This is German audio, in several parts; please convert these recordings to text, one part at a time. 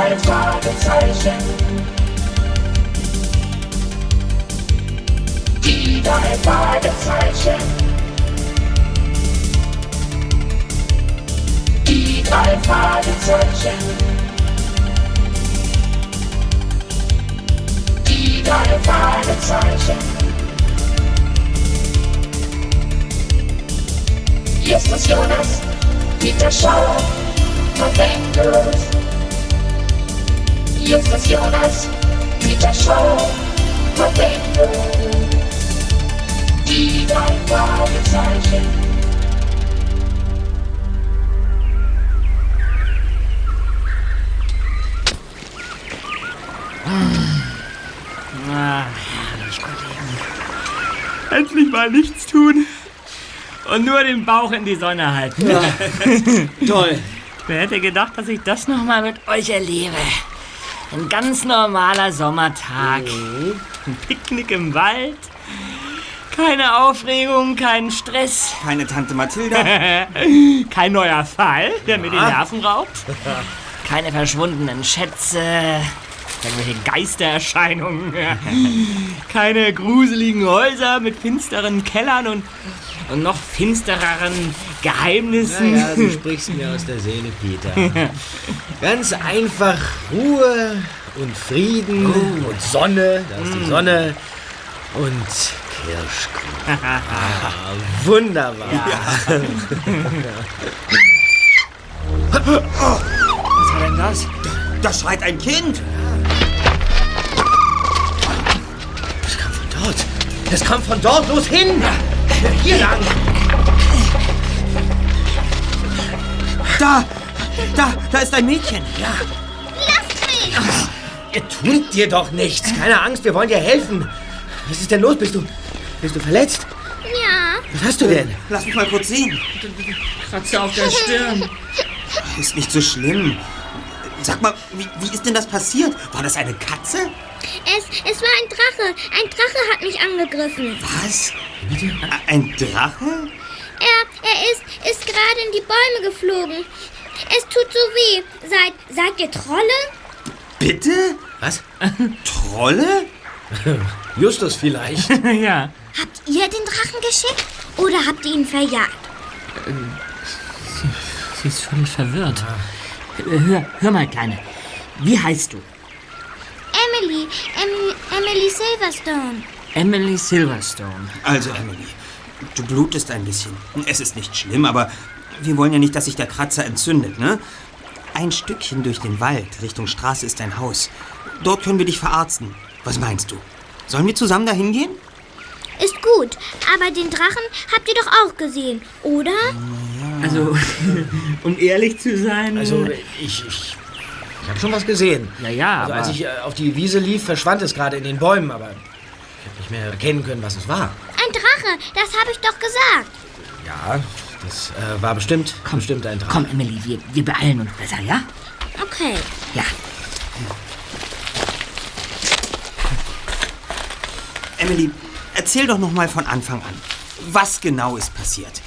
drei Fragezeichen. Die drei Fragezeichen. Die drei Fragezeichen. Die drei Fragezeichen. Justus Jonas, Peter Schauer, Verwendet. Justus Jonas, Peter Schauer, Verwendet. Die drei Fragezeichen. Ah, herrlich, Kollegen. Endlich mal nichts tun. Und nur den Bauch in die Sonne halten. Toll. Wer hätte gedacht, dass ich das nochmal mit euch erlebe? Ein ganz normaler Sommertag. Ein Picknick im Wald. Keine Aufregung, kein Stress. Keine Tante Mathilda. Kein neuer Fall, der mir die Nerven raubt. Keine verschwundenen Schätze. Irgendwelche Geistererscheinungen. Keine gruseligen Häuser mit finsteren Kellern und, und noch finstereren Geheimnissen. Ja, du sprichst mir aus der Seele, Peter. Ganz einfach Ruhe und Frieden und Sonne, da ist die Sonne und Kirschkuchen. Ah, wunderbar. Was war denn das? Da schreit ein Kind. Das kam von dort. Das kam von dort. Los hin. Hier lang. Da, da, da ist ein Mädchen. Ja, Lasst mich! ihr tut dir doch nichts. Keine Angst, wir wollen dir helfen. Was ist denn los? Bist du, bist du verletzt? Ja, Was hast du denn? Lass mich mal kurz sehen. Kratzer auf der Stirn. Ist nicht so schlimm. Sag mal, wie, wie ist denn das passiert? War das eine Katze? es, es war ein Drache. Ein Drache hat mich angegriffen. Was? Ein Drache? Er, er ist, ist gerade in die Bäume geflogen. Es tut so weh. Seid, seid ihr Trolle? Bitte? Was? Trolle? Justus vielleicht. ja. Habt ihr den Drachen geschickt oder habt ihr ihn verjagt? Sie ist völlig verwirrt. Hör, hör mal, Kleine. Wie heißt du? Emily, Emily, Emily Silverstone. Emily Silverstone. Also, Emily, du blutest ein bisschen. Es ist nicht schlimm, aber wir wollen ja nicht, dass sich der Kratzer entzündet, ne? Ein Stückchen durch den Wald Richtung Straße ist ein Haus. Dort können wir dich verarzten. Was meinst du? Sollen wir zusammen dahin gehen? Ist gut, aber den Drachen habt ihr doch auch gesehen, oder? Also, um ehrlich zu sein. Also, ich, ich, ich habe schon was gesehen. Ja, ja, Also, aber- als ich äh, auf die Wiese lief, verschwand es gerade in den Bäumen, aber ich habe nicht mehr erkennen können, was es war. Ein Drache, das habe ich doch gesagt. Ja, das äh, war bestimmt, bestimmt ein Drache. Komm, Emily, wir, wir beeilen uns besser, ja? Okay. Ja. Emily, erzähl doch noch mal von Anfang an. Was genau ist passiert?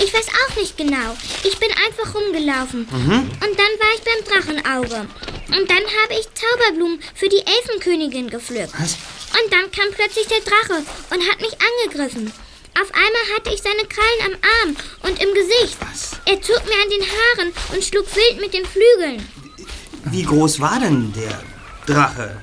Ich weiß auch nicht genau. Ich bin einfach rumgelaufen. Und dann war ich beim Drachenauge. Und dann habe ich Zauberblumen für die Elfenkönigin gepflückt. Was? Und dann kam plötzlich der Drache und hat mich angegriffen. Auf einmal hatte ich seine Krallen am Arm und im Gesicht. Was? Er zog mir an den Haaren und schlug wild mit den Flügeln. Wie groß war denn der Drache?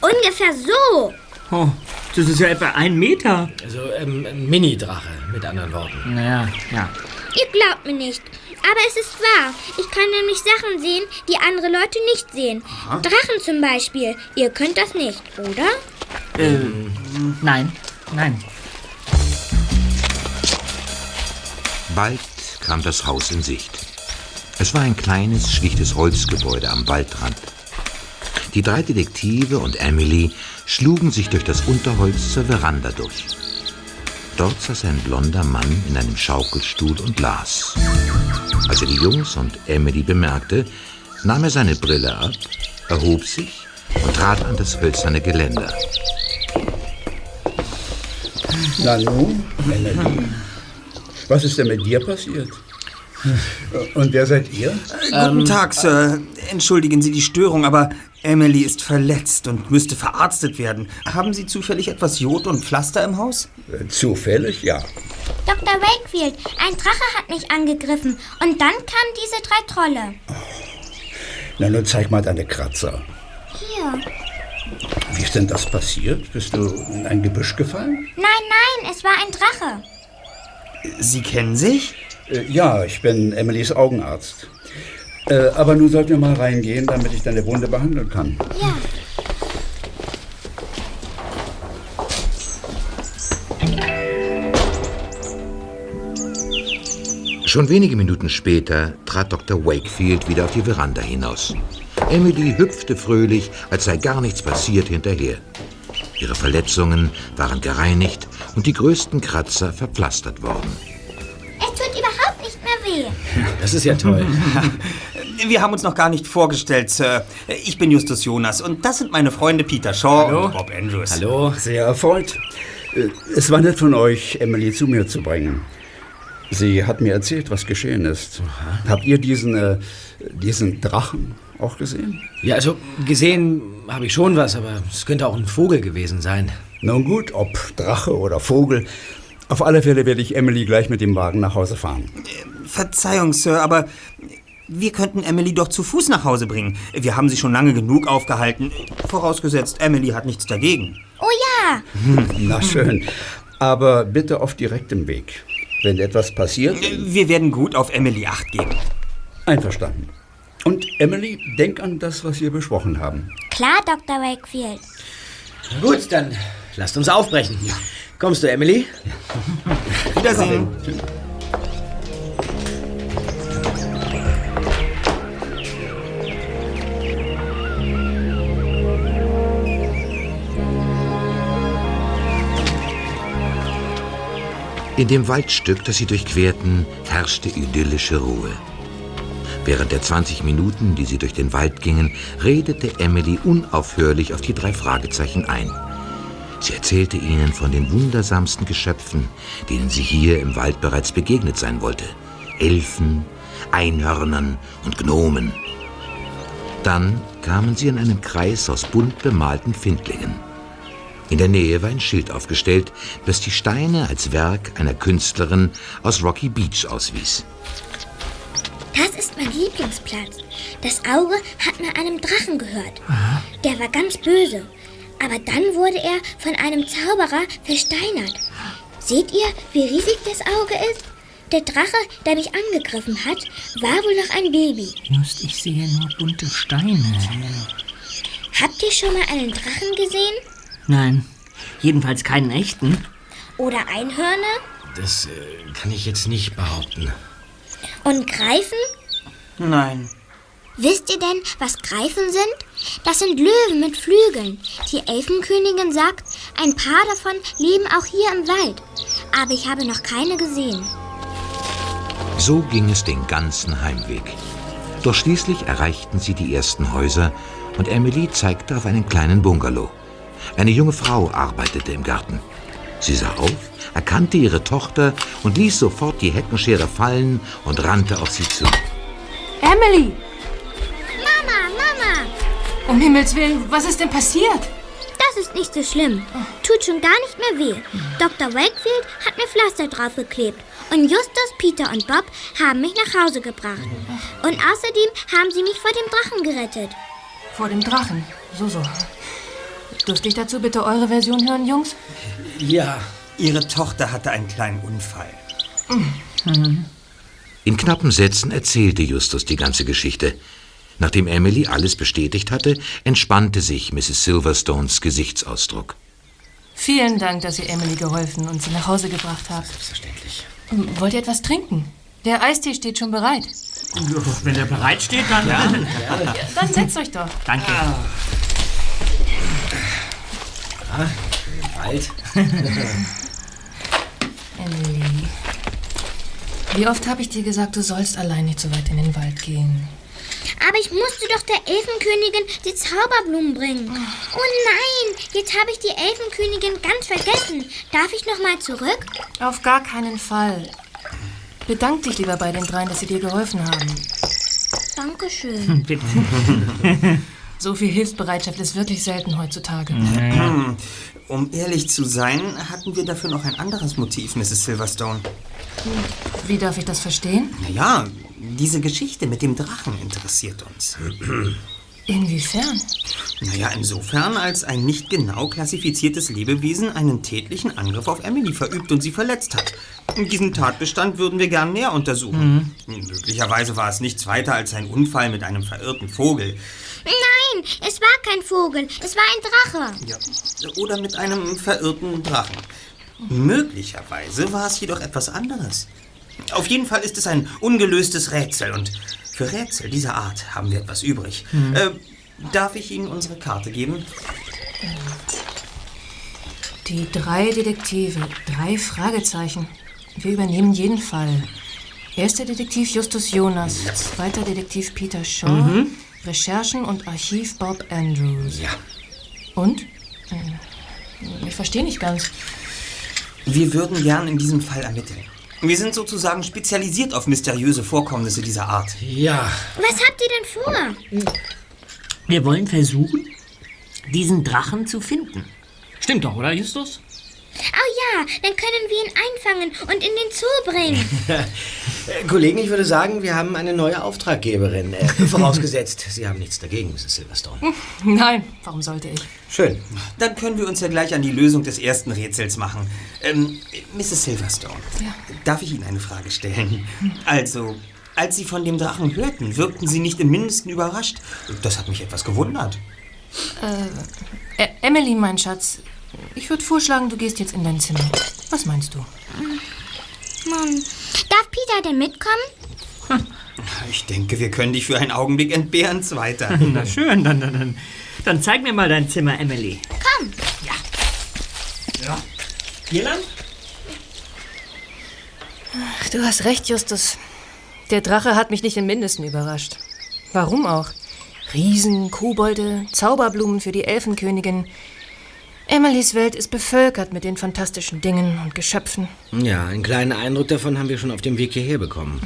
Ungefähr so. Oh, das ist ja etwa ein Meter. Also, ähm, ein Mini-Drache, mit anderen Worten. Naja, ja. Ihr glaubt mir nicht. Aber es ist wahr. Ich kann nämlich Sachen sehen, die andere Leute nicht sehen. Drachen zum Beispiel. Ihr könnt das nicht, oder? Äh, nein, nein. Bald kam das Haus in Sicht. Es war ein kleines, schlichtes Holzgebäude am Waldrand. Die drei Detektive und Emily schlugen sich durch das Unterholz zur Veranda durch. Dort saß ein blonder Mann in einem Schaukelstuhl und las. Als er die Jungs und Emily bemerkte, nahm er seine Brille ab, erhob sich und trat an das hölzerne Geländer. Nanu, Emily. Was ist denn mit dir passiert? Und wer seid ihr? Guten Tag, Sir. Entschuldigen Sie die Störung, aber Emily ist verletzt und müsste verarztet werden. Haben Sie zufällig etwas Jod und Pflaster im Haus? Äh, Zufällig, ja. Dr. Wakefield, ein Drache hat mich angegriffen und dann kamen diese drei Trolle. Na, nun zeig mal deine Kratzer. Hier. Wie ist denn das passiert? Bist du in ein Gebüsch gefallen? Nein, nein, es war ein Drache. Sie kennen sich? Äh, ja, ich bin Emilys Augenarzt. Äh, aber nun sollten wir mal reingehen, damit ich deine Wunde behandeln kann. Ja. Schon wenige Minuten später trat Dr. Wakefield wieder auf die Veranda hinaus. Emily hüpfte fröhlich, als sei gar nichts passiert, hinterher. Ihre Verletzungen waren gereinigt und die größten Kratzer verpflastert worden. Es tut überhaupt nicht mehr weh. Das ist ja toll. Wir haben uns noch gar nicht vorgestellt, Sir. Ich bin Justus Jonas und das sind meine Freunde Peter Shaw und Bob Andrews. Hallo? Sehr erfreut. Äh, Es war nett von euch, Emily zu mir zu bringen. Sie hat mir erzählt, was geschehen ist. Habt ihr diesen, äh, diesen Drachen auch gesehen? Ja, also gesehen habe ich schon was, aber es könnte auch ein Vogel gewesen sein. Nun gut, ob Drache oder Vogel. Auf alle Fälle werde ich Emily gleich mit dem Wagen nach Hause fahren. Verzeihung, Sir, aber wir könnten Emily doch zu Fuß nach Hause bringen. Wir haben sie schon lange genug aufgehalten. Vorausgesetzt, Emily hat nichts dagegen. Oh ja, Na schön. Aber bitte auf direktem Weg. Wenn etwas passiert, Wir werden gut auf Emily acht geben. einverstanden. Und Emily, denk an das, was wir besprochen haben. klar, Dr. Wakefield. Gut, dann lasst uns aufbrechen. Kommst du, Emily? Wiedersehen. In dem Waldstück, das sie durchquerten, herrschte idyllische Ruhe. Während der 20 Minuten, die sie durch den Wald gingen, redete Emily unaufhörlich auf die drei Fragezeichen ein. Sie erzählte ihnen von den wundersamsten Geschöpfen, denen sie hier im Wald bereits begegnet sein wollte. Elfen, Einhörnern und Gnomen. Dann kamen sie in einen Kreis aus bunt bemalten Findlingen. In der Nähe war ein Schild aufgestellt, das die Steine als Werk einer Künstlerin aus Rocky Beach auswies. Das ist mein Lieblingsplatz. Das Auge hat mal einem Drachen gehört. Der war ganz böse. Aber dann wurde er von einem Zauberer versteinert. Seht ihr, wie riesig das Auge ist? Der Drache, der mich angegriffen hat, war wohl noch ein Baby. Just, ich sehe nur bunte Steine. Habt ihr schon mal einen Drachen gesehen? Nein, jedenfalls keinen echten. Oder Einhörner? Das äh, kann ich jetzt nicht behaupten. Und Greifen? Nein. Wisst ihr denn, was Greifen sind? Das sind Löwen mit Flügeln. Die Elfenkönigin sagt, ein paar davon leben auch hier im Wald. Aber ich habe noch keine gesehen. So ging es den ganzen Heimweg. Doch schließlich erreichten sie die ersten Häuser und Emily zeigte auf einen kleinen Bungalow. Eine junge Frau arbeitete im Garten. Sie sah auf, erkannte ihre Tochter und ließ sofort die Heckenschere fallen und rannte auf sie zu. Emily! Um Himmels Willen, was ist denn passiert? Das ist nicht so schlimm. Tut schon gar nicht mehr weh. Dr. Wakefield hat mir Pflaster draufgeklebt. Und Justus, Peter und Bob haben mich nach Hause gebracht. Und außerdem haben sie mich vor dem Drachen gerettet. Vor dem Drachen. So, so. Dürfte ich dazu bitte eure Version hören, Jungs? Ja. Ihre Tochter hatte einen kleinen Unfall. In knappen Sätzen erzählte Justus die ganze Geschichte. Nachdem Emily alles bestätigt hatte, entspannte sich Mrs. Silverstones Gesichtsausdruck. Vielen Dank, dass ihr Emily geholfen und sie nach Hause gebracht habt. Selbstverständlich. Wollt ihr etwas trinken? Der Eistee steht schon bereit. Wenn er bereit steht, dann. Dann setzt euch doch. Danke. Wald. Emily. Wie oft habe ich dir gesagt, du sollst allein nicht so weit in den Wald gehen? Aber ich musste doch der Elfenkönigin die Zauberblumen bringen. Oh nein, jetzt habe ich die Elfenkönigin ganz vergessen. Darf ich noch mal zurück? Auf gar keinen Fall. Bedank dich lieber bei den dreien, dass sie dir geholfen haben. Dankeschön. Bitte. So viel Hilfsbereitschaft ist wirklich selten heutzutage. Um ehrlich zu sein, hatten wir dafür noch ein anderes Motiv, Mrs. Silverstone. Wie darf ich das verstehen? Naja, diese Geschichte mit dem Drachen interessiert uns. Inwiefern? Naja, insofern, als ein nicht genau klassifiziertes Lebewesen einen tätlichen Angriff auf Emily verübt und sie verletzt hat. Diesen Tatbestand würden wir gern näher untersuchen. Möglicherweise war es nichts weiter als ein Unfall mit einem verirrten Vogel. Nein, es war kein Vogel, es war ein Drache. Ja. Oder mit einem verirrten Drachen. Möglicherweise war es jedoch etwas anderes. Auf jeden Fall ist es ein ungelöstes Rätsel und für Rätsel dieser Art haben wir etwas übrig. Äh, darf ich Ihnen unsere Karte geben? Die drei Detektive, drei Fragezeichen. Wir übernehmen jeden Fall. Erster Detektiv Justus Jonas, zweiter Detektiv Peter Shaw, Recherchen und Archiv Bob Andrews. Ja. Und? Äh, Ich verstehe nicht ganz. Wir würden gern in diesem Fall ermitteln. Wir sind sozusagen spezialisiert auf mysteriöse Vorkommnisse dieser Art. Ja, Was habt ihr denn vor? Wir wollen versuchen, diesen Drachen zu finden. Stimmt doch, oder, Justus? Ja, dann können wir ihn einfangen und in den Zoo bringen. Kollegen, ich würde sagen, wir haben eine neue Auftraggeberin. Äh, vorausgesetzt, Sie haben nichts dagegen, Mrs. Silverstone. Nein, warum sollte ich? Schön. Dann können wir uns ja gleich an die Lösung des ersten Rätsels machen. Ähm, Mrs. Silverstone, darf ich Ihnen eine Frage stellen? Also, als Sie von dem Drachen hörten, wirkten Sie nicht im Mindesten überrascht. Das hat mich etwas gewundert. Äh, Emily, mein Schatz, ich würde vorschlagen, du gehst jetzt in dein Zimmer. Was meinst du? Mann, darf Peter denn mitkommen? Ich denke, wir können dich für einen Augenblick entbehren, Zweiter. Na schön, dann, dann, dann, dann zeig mir mal dein Zimmer, Emily. Komm. Ja. Hier lang? Du hast recht, Justus. Der Drache hat mich nicht im Mindesten überrascht. Warum auch? Riesen, Kobolde, Zauberblumen für die Elfenkönigin. Emilys Welt ist bevölkert mit den fantastischen Dingen und Geschöpfen. Ja, einen kleinen Eindruck davon haben wir schon auf dem Weg hierher bekommen.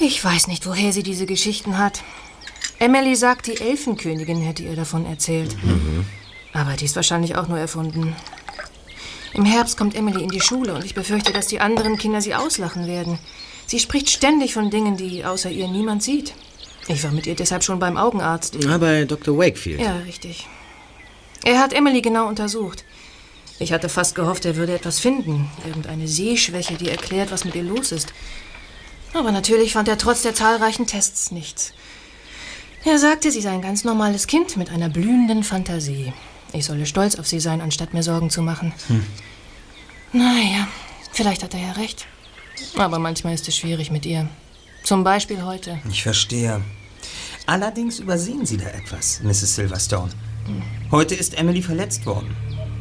Ich weiß nicht, woher sie diese Geschichten hat. Emily sagt, die Elfenkönigin hätte ihr davon erzählt. Aber die ist wahrscheinlich auch nur erfunden. Im Herbst kommt Emily in die Schule und ich befürchte, dass die anderen Kinder sie auslachen werden. Sie spricht ständig von Dingen, die außer ihr niemand sieht. Ich war mit ihr deshalb schon beim Augenarzt. Ah, bei Dr. Wakefield. Ja, richtig. Er hat Emily genau untersucht. Ich hatte fast gehofft, er würde etwas finden. Irgendeine Sehschwäche, die erklärt, was mit ihr los ist. Aber natürlich fand er trotz der zahlreichen Tests nichts. Er sagte, sie sei ein ganz normales Kind mit einer blühenden Fantasie. Ich solle stolz auf sie sein, anstatt mir Sorgen zu machen. Naja, vielleicht hat er ja recht. Aber manchmal ist es schwierig mit ihr. Zum Beispiel heute. Ich verstehe. Allerdings übersehen Sie da etwas, Mrs. Silverstone. Heute ist Emily verletzt worden.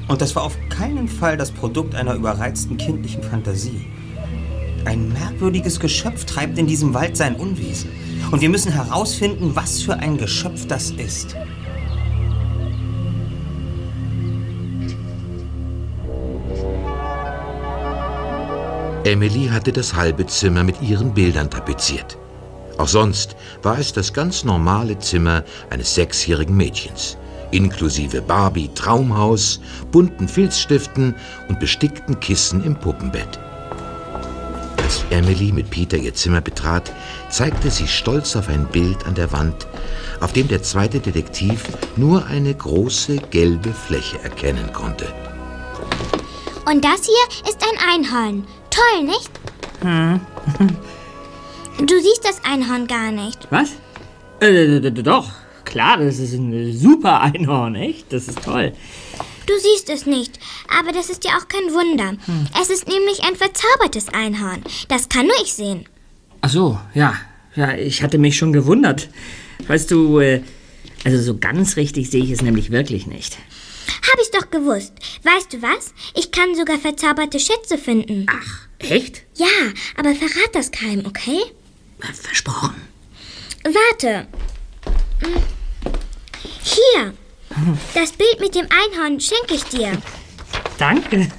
Und das war auf keinen Fall das Produkt einer überreizten kindlichen Fantasie. Ein merkwürdiges Geschöpf treibt in diesem Wald sein Unwesen. Und wir müssen herausfinden, was für ein Geschöpf das ist. Emily hatte das halbe Zimmer mit ihren Bildern tapeziert. Auch sonst war es das ganz normale Zimmer eines sechsjährigen Mädchens, inklusive Barbie Traumhaus, bunten Filzstiften und bestickten Kissen im Puppenbett. Als Emily mit Peter ihr Zimmer betrat, zeigte sie stolz auf ein Bild an der Wand, auf dem der zweite Detektiv nur eine große gelbe Fläche erkennen konnte. Und das hier ist ein Einhorn. Toll, nicht? Du siehst das Einhorn gar nicht. Was? Äh, doch. Klar, das ist ein super Einhorn, echt? Das ist toll. Du siehst es nicht, aber das ist ja auch kein Wunder. Es ist nämlich ein verzaubertes Einhorn. Das kann nur ich sehen. Ach so, ja. Ja, ich hatte mich schon gewundert. Weißt du, äh, also so ganz richtig sehe ich es nämlich wirklich nicht. Hab ich's doch gewusst. Weißt du was? Ich kann sogar verzauberte Schätze finden. Ach, echt? Ja, aber verrat das keinem, okay? Versprochen. Warte. Hier. Das Bild mit dem Einhorn schenke ich dir. Danke.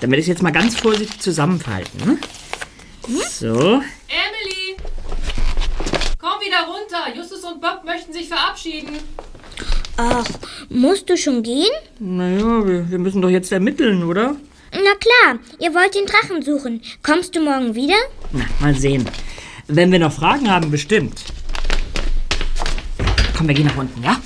Dann werde ich jetzt mal ganz vorsichtig zusammenfalten. Ne? So. Emily! wieder runter. Justus und Bob möchten sich verabschieden. Ach, musst du schon gehen? Naja, wir, wir müssen doch jetzt ermitteln, oder? Na klar, ihr wollt den Drachen suchen. Kommst du morgen wieder? Na, mal sehen. Wenn wir noch Fragen haben, bestimmt. Komm, wir gehen nach unten, ja?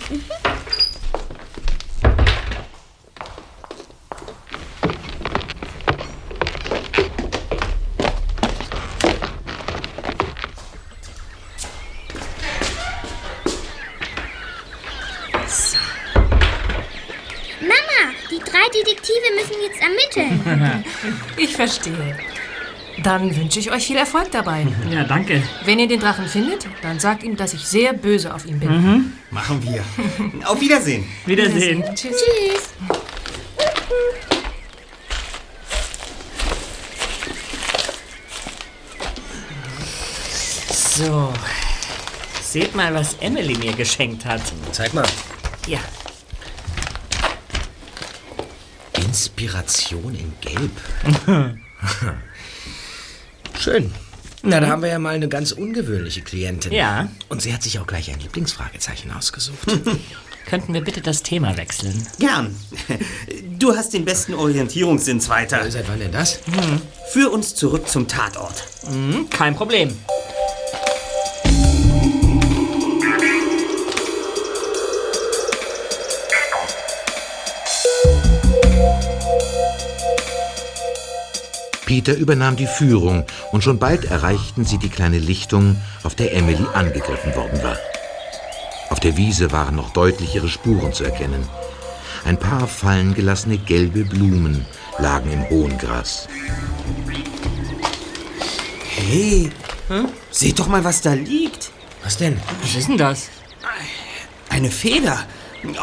Mama, die drei Detektive müssen jetzt ermitteln. Ich verstehe. Dann wünsche ich euch viel Erfolg dabei. Ja, danke. Wenn ihr den Drachen findet, dann sagt ihm, dass ich sehr böse auf ihn bin. Machen wir. Auf Wiedersehen. Wiedersehen. Tschüss. Tschüss. So. Seht mal, was Emily mir geschenkt hat. Zeig mal. Ja. Inspiration in Gelb. Schön. Na, da haben wir ja mal eine ganz ungewöhnliche Klientin. Ja. Und sie hat sich auch gleich ein Lieblingsfragezeichen ausgesucht. Könnten wir bitte das Thema wechseln? Gern. Du hast den besten Orientierungssinn, Zweiter. Seit wann denn das? Führ uns zurück zum Tatort. Hm, kein Problem. Peter übernahm die Führung und schon bald erreichten sie die kleine Lichtung, auf der Emily angegriffen worden war. Auf der Wiese waren noch deutlich ihre Spuren zu erkennen. Ein paar fallen gelassene gelbe Blumen lagen im hohen Gras. Hey, seht doch mal, was da liegt. Was denn? Was ist denn das? Eine Feder.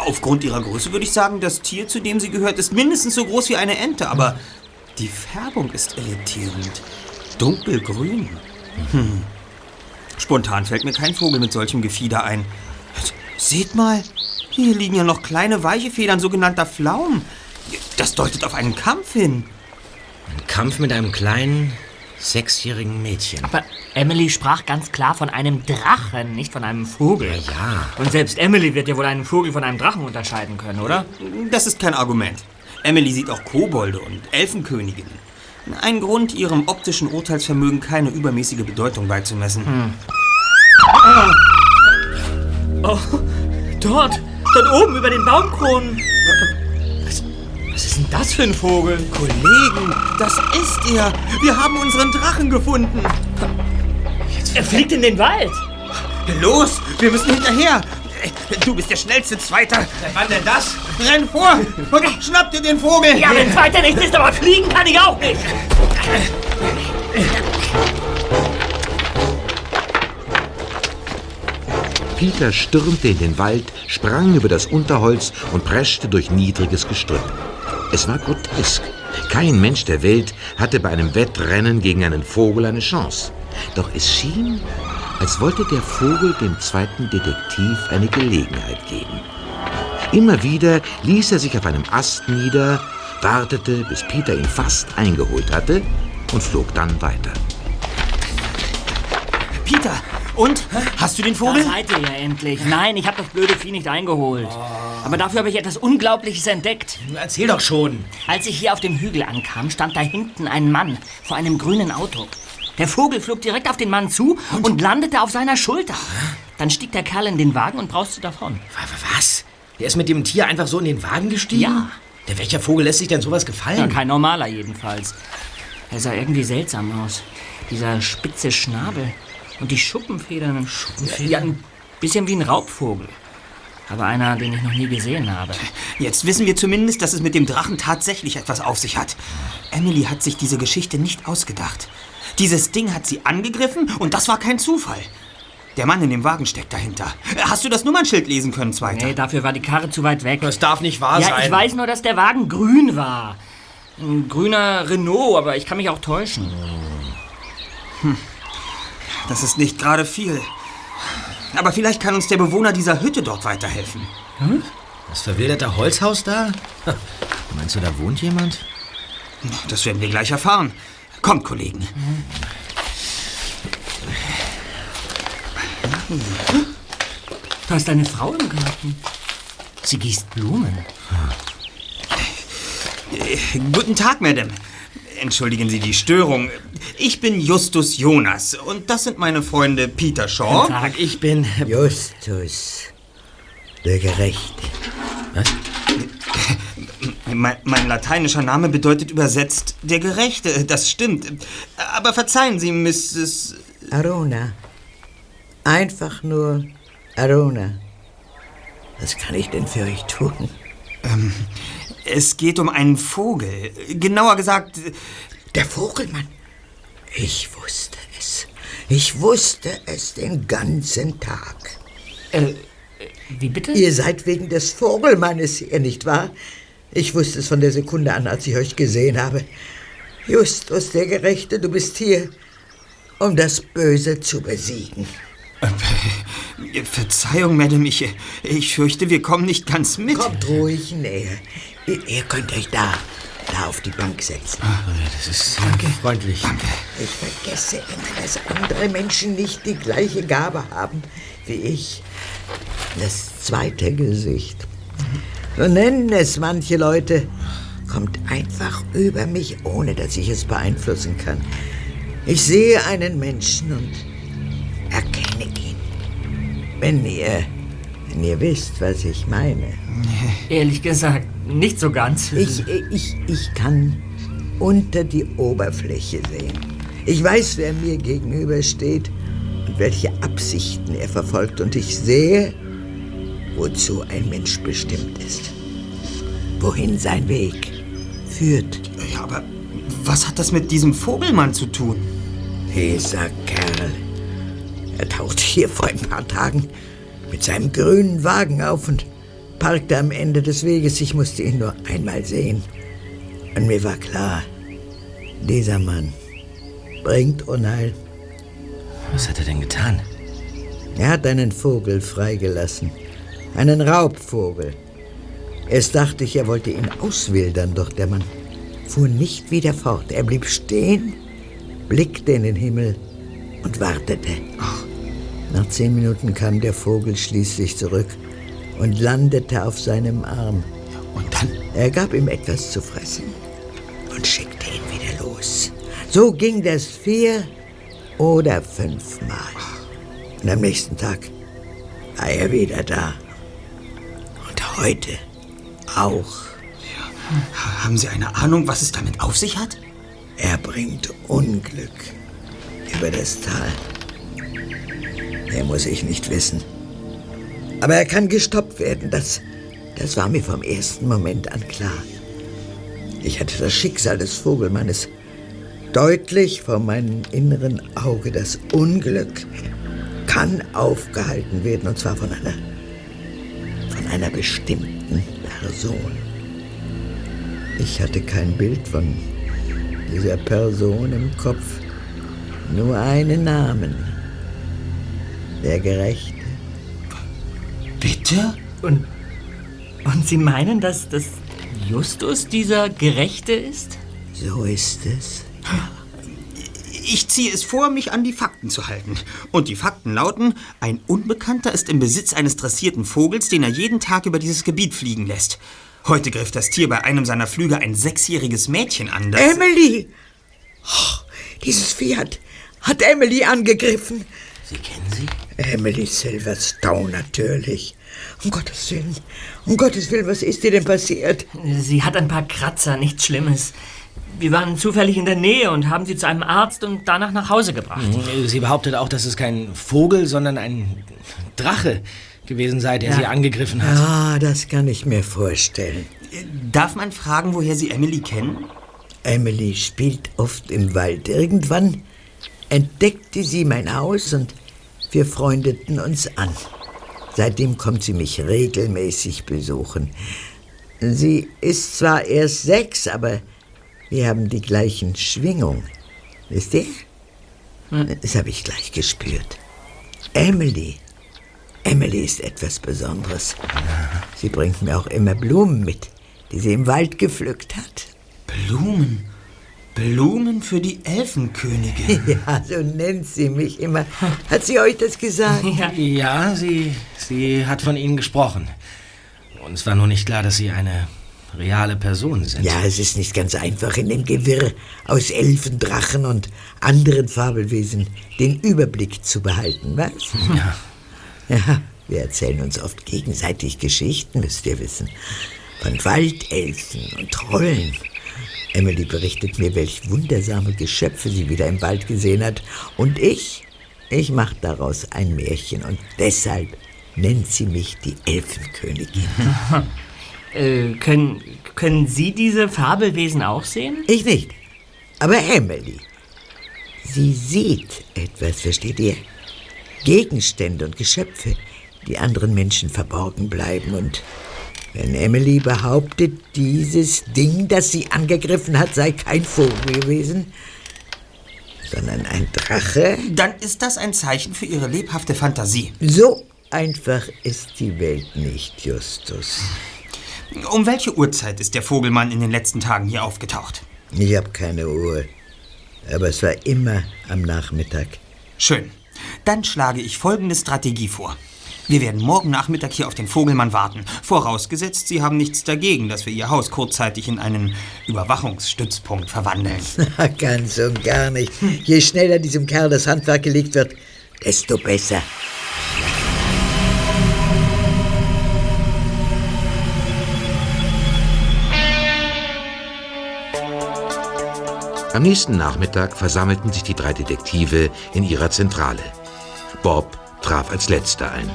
Aufgrund ihrer Größe würde ich sagen, das Tier, zu dem sie gehört, ist mindestens so groß wie eine Ente, aber die Färbung ist irritierend. Dunkelgrün. Hm. Spontan fällt mir kein Vogel mit solchem Gefieder ein. Seht mal, hier liegen ja noch kleine weiche Federn sogenannter Pflaumen. Das deutet auf einen Kampf hin. Ein Kampf mit einem kleinen, sechsjährigen Mädchen. Aber Emily sprach ganz klar von einem Drachen, nicht von einem Vogel. Ja, ja. Und selbst Emily wird ja wohl einen Vogel von einem Drachen unterscheiden können, oder? Das ist kein Argument. Emily sieht auch Kobolde und Elfenköniginnen. Ein Grund, ihrem optischen Urteilsvermögen keine übermäßige Bedeutung beizumessen. Oh, dort, dort oben über den Baumkronen. Was, was ist denn das für ein Vogel? Kollegen, das ist er. Wir haben unseren Drachen gefunden. Er fliegt in den Wald. Los, wir müssen hinterher. Du bist der schnellste Zweiter. Wann denn das? Renn vor und schnapp dir den Vogel. Ja, wenn es weiter nichts ist, aber fliegen kann ich auch nicht. Peter stürmte in den Wald, sprang über das Unterholz und preschte durch niedriges Gestrüpp. Es war grotesk. Kein Mensch der Welt hatte bei einem Wettrennen gegen einen Vogel eine Chance. Doch es schien, als wollte der Vogel dem zweiten Detektiv eine Gelegenheit geben. Immer wieder ließ er sich auf einem Ast nieder, wartete, bis Peter ihn fast eingeholt hatte und flog dann weiter. Peter, und? Hast du den Da Vogel? seid ihr ja endlich. Nein, ich habe das blöde Vieh nicht eingeholt. Aber dafür habe ich etwas Unglaubliches entdeckt. Erzähl doch schon. Als ich hier auf dem Hügel ankam, stand da hinten ein Mann vor einem grünen Auto. Der Vogel flog direkt auf den Mann zu und, landete auf seiner Schulter. Dann stieg der Kerl in den Wagen und brauste davon. Wa- Was? Der ist mit dem Tier einfach so in den Wagen gestiegen? Ja. Der welcher Vogel lässt sich denn sowas gefallen? Ja, kein normaler jedenfalls. Er sah irgendwie seltsam aus. Dieser spitze Schnabel und die Schuppenfedern. Schuppenfedern? Ja, ein bisschen wie ein Raubvogel. Aber einer, den ich noch nie gesehen habe. Jetzt wissen wir zumindest, dass es mit dem Drachen tatsächlich etwas auf sich hat. Emily hat sich diese Geschichte nicht ausgedacht. Dieses Ding hat sie angegriffen und das war kein Zufall. Der Mann in dem Wagen steckt dahinter. Hast du das Nummernschild lesen können, Zweiter? Nee, dafür war die Karre zu weit weg. Das darf nicht wahr Ja, sein. ich weiß nur, dass der Wagen grün war. Ein grüner Renault, aber ich kann mich auch täuschen. Das ist nicht gerade viel. Aber vielleicht kann uns der Bewohner dieser Hütte dort weiterhelfen. Das verwilderte Holzhaus da? Meinst du, da wohnt jemand? Das werden wir gleich erfahren. Kommt, Kollegen. Da ist eine Frau im Garten. Sie gießt Blumen. Guten Tag, Madame. Entschuldigen Sie die Störung. Ich bin Justus Jonas und das sind meine Freunde Peter Shaw. Tag, ich bin. Justus, der Gerechte. Mein, mein lateinischer Name bedeutet übersetzt der Gerechte. Das stimmt. Aber verzeihen Sie, Mrs. Arona. Einfach nur Arona. Was kann ich denn für euch tun? Es geht um einen Vogel. Genauer gesagt, Der Vogelmann. Ich wusste es. Ich wusste es den ganzen Tag. Äh, wie bitte? Ihr seid wegen des Vogelmannes hier, nicht wahr? Ich wusste es von der Sekunde an, als ich euch gesehen habe. Justus, der Gerechte, du bist hier, um das Böse zu besiegen. Verzeihung, Madame, ich, ich fürchte, wir kommen nicht ganz mit. Kommt ruhig näher. Ihr, könnt euch da, da auf die Bank setzen. Das ist freundlich. Ich vergesse immer, dass andere Menschen nicht die gleiche Gabe haben wie ich. Das zweite Gesicht. So nennen es manche Leute. Kommt einfach über mich, ohne dass ich es beeinflussen kann. Ich sehe einen Menschen und erkenne ihn. Wenn ihr, wenn ihr wisst, was ich meine. Ehrlich gesagt, nicht so ganz. Ich, ich, ich kann unter die Oberfläche sehen. Ich weiß, wer mir gegenübersteht und welche Absichten er verfolgt. Und ich sehe, wozu ein Mensch bestimmt ist. Wohin sein Weg führt. Ja, aber was hat das mit diesem Vogelmann zu tun? Dieser Kerl. Er tauchte hier vor ein paar Tagen mit seinem grünen Wagen auf und parkte am Ende des Weges. Ich musste ihn nur einmal sehen. Und mir war klar, dieser Mann bringt Unheil. Was hat er denn getan? Er hat einen Vogel freigelassen. Einen Raubvogel. Erst dachte ich, er wollte ihn auswildern, doch der Mann fuhr nicht wieder fort. Er blieb stehen, blickte in den Himmel und wartete. Nach zehn Minuten kam der Vogel schließlich zurück und landete auf seinem Arm. Und dann? Er gab ihm etwas zu fressen und schickte ihn wieder los. So ging das vier oder fünfmal. Und am nächsten Tag war er wieder da. Heute auch. Haben Sie eine Ahnung, was es damit auf sich hat? Er bringt Unglück über das Tal. Mehr muss ich nicht wissen. Aber er kann gestoppt werden. Das, das war mir vom ersten Moment an klar. Ich hatte das Schicksal des Vogelmannes deutlich vor meinem inneren Auge. Das Unglück kann aufgehalten werden, und zwar von einer, einer bestimmten Person. Ich hatte kein Bild von dieser Person im Kopf, nur einen Namen. Der Gerechte. Bitte? Und, und Sie meinen, dass das Justus dieser Gerechte ist? So ist es. Ich ziehe es vor, mich an die Fakten zu halten. Und die Fakten lauten, ein Unbekannter ist im Besitz eines dressierten Vogels, den er jeden Tag über dieses Gebiet fliegen lässt. Heute griff das Tier bei einem seiner Flüge ein sechsjähriges Mädchen an, das... Emily! Oh, dieses Vieh hat, hat Emily angegriffen. Sie kennen sie? Emily Silverstone natürlich. Um Gottes Willen, um Gottes Willen, was ist dir denn passiert? Sie hat ein paar Kratzer, nichts Schlimmes. Wir waren zufällig in der Nähe und haben sie zu einem Arzt und danach nach Hause gebracht. Sie behauptet auch, dass es kein Vogel, sondern ein Drache gewesen sei, der sie angegriffen hat. Ah, das kann ich mir vorstellen. Darf man fragen, woher Sie Emily kennen? Emily spielt oft im Wald. Irgendwann entdeckte sie mein Haus und wir freundeten uns an. Seitdem kommt sie mich regelmäßig besuchen. Sie ist zwar erst sechs, aber wir haben die gleichen Schwingungen. Wisst ihr? Das habe ich gleich gespürt. Emily. Emily ist etwas Besonderes. Sie bringt mir auch immer Blumen mit, die sie im Wald gepflückt hat. Blumen? Blumen für die Elfenkönigin. Ja, so nennt sie mich immer. Hat sie euch das gesagt? Ja, sie, sie hat von Ihnen gesprochen. Uns war nur nicht klar, dass Sie eine reale Person sind. Ja, es ist nicht ganz einfach, in dem Gewirr aus Elfen, Drachen und anderen Fabelwesen den Überblick zu behalten, was? Ja. Ja, wir erzählen uns oft gegenseitig Geschichten, müsst ihr wissen. Von Waldelfen und Trollen. Emily berichtet mir, welch wundersame Geschöpfe sie wieder im Wald gesehen hat. Und ich, ich mach daraus ein Märchen und deshalb nennt sie mich die Elfenkönigin. Äh, können, können Sie diese Fabelwesen auch sehen? Ich nicht. Aber Emily, sie sieht etwas, versteht ihr? Gegenstände und Geschöpfe, die anderen Menschen verborgen bleiben. Und wenn Emily behauptet, dieses Ding, das sie angegriffen hat, sei kein Vogel gewesen, sondern ein Drache, Dann ist das ein Zeichen für ihre lebhafte Fantasie. so einfach ist die Welt nicht, Justus. Um welche Uhrzeit ist der Vogelmann in den letzten Tagen hier aufgetaucht? Ich habe keine Uhr, aber es war immer am Nachmittag. Schön. Dann schlage ich folgende Strategie vor. Wir werden morgen Nachmittag hier auf den Vogelmann warten. Vorausgesetzt, Sie haben nichts dagegen, dass wir Ihr Haus kurzzeitig in einen Überwachungsstützpunkt verwandeln. Ganz und gar nicht. Je schneller diesem Kerl das Handwerk gelegt wird, desto besser. Am nächsten Nachmittag versammelten sich die drei Detektive in ihrer Zentrale. Bob traf als letzter ein.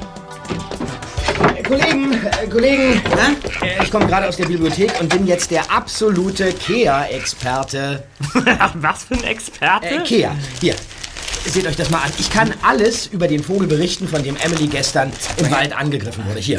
Äh, Kollegen, äh, Kollegen, äh, ich komme gerade aus der Bibliothek und bin jetzt der absolute Kea-Experte. Was für ein Experte? Äh, Kea, hier. Seht euch das mal an. Ich kann alles über den Vogel berichten, von dem Emily gestern im Wald angegriffen wurde. Hier.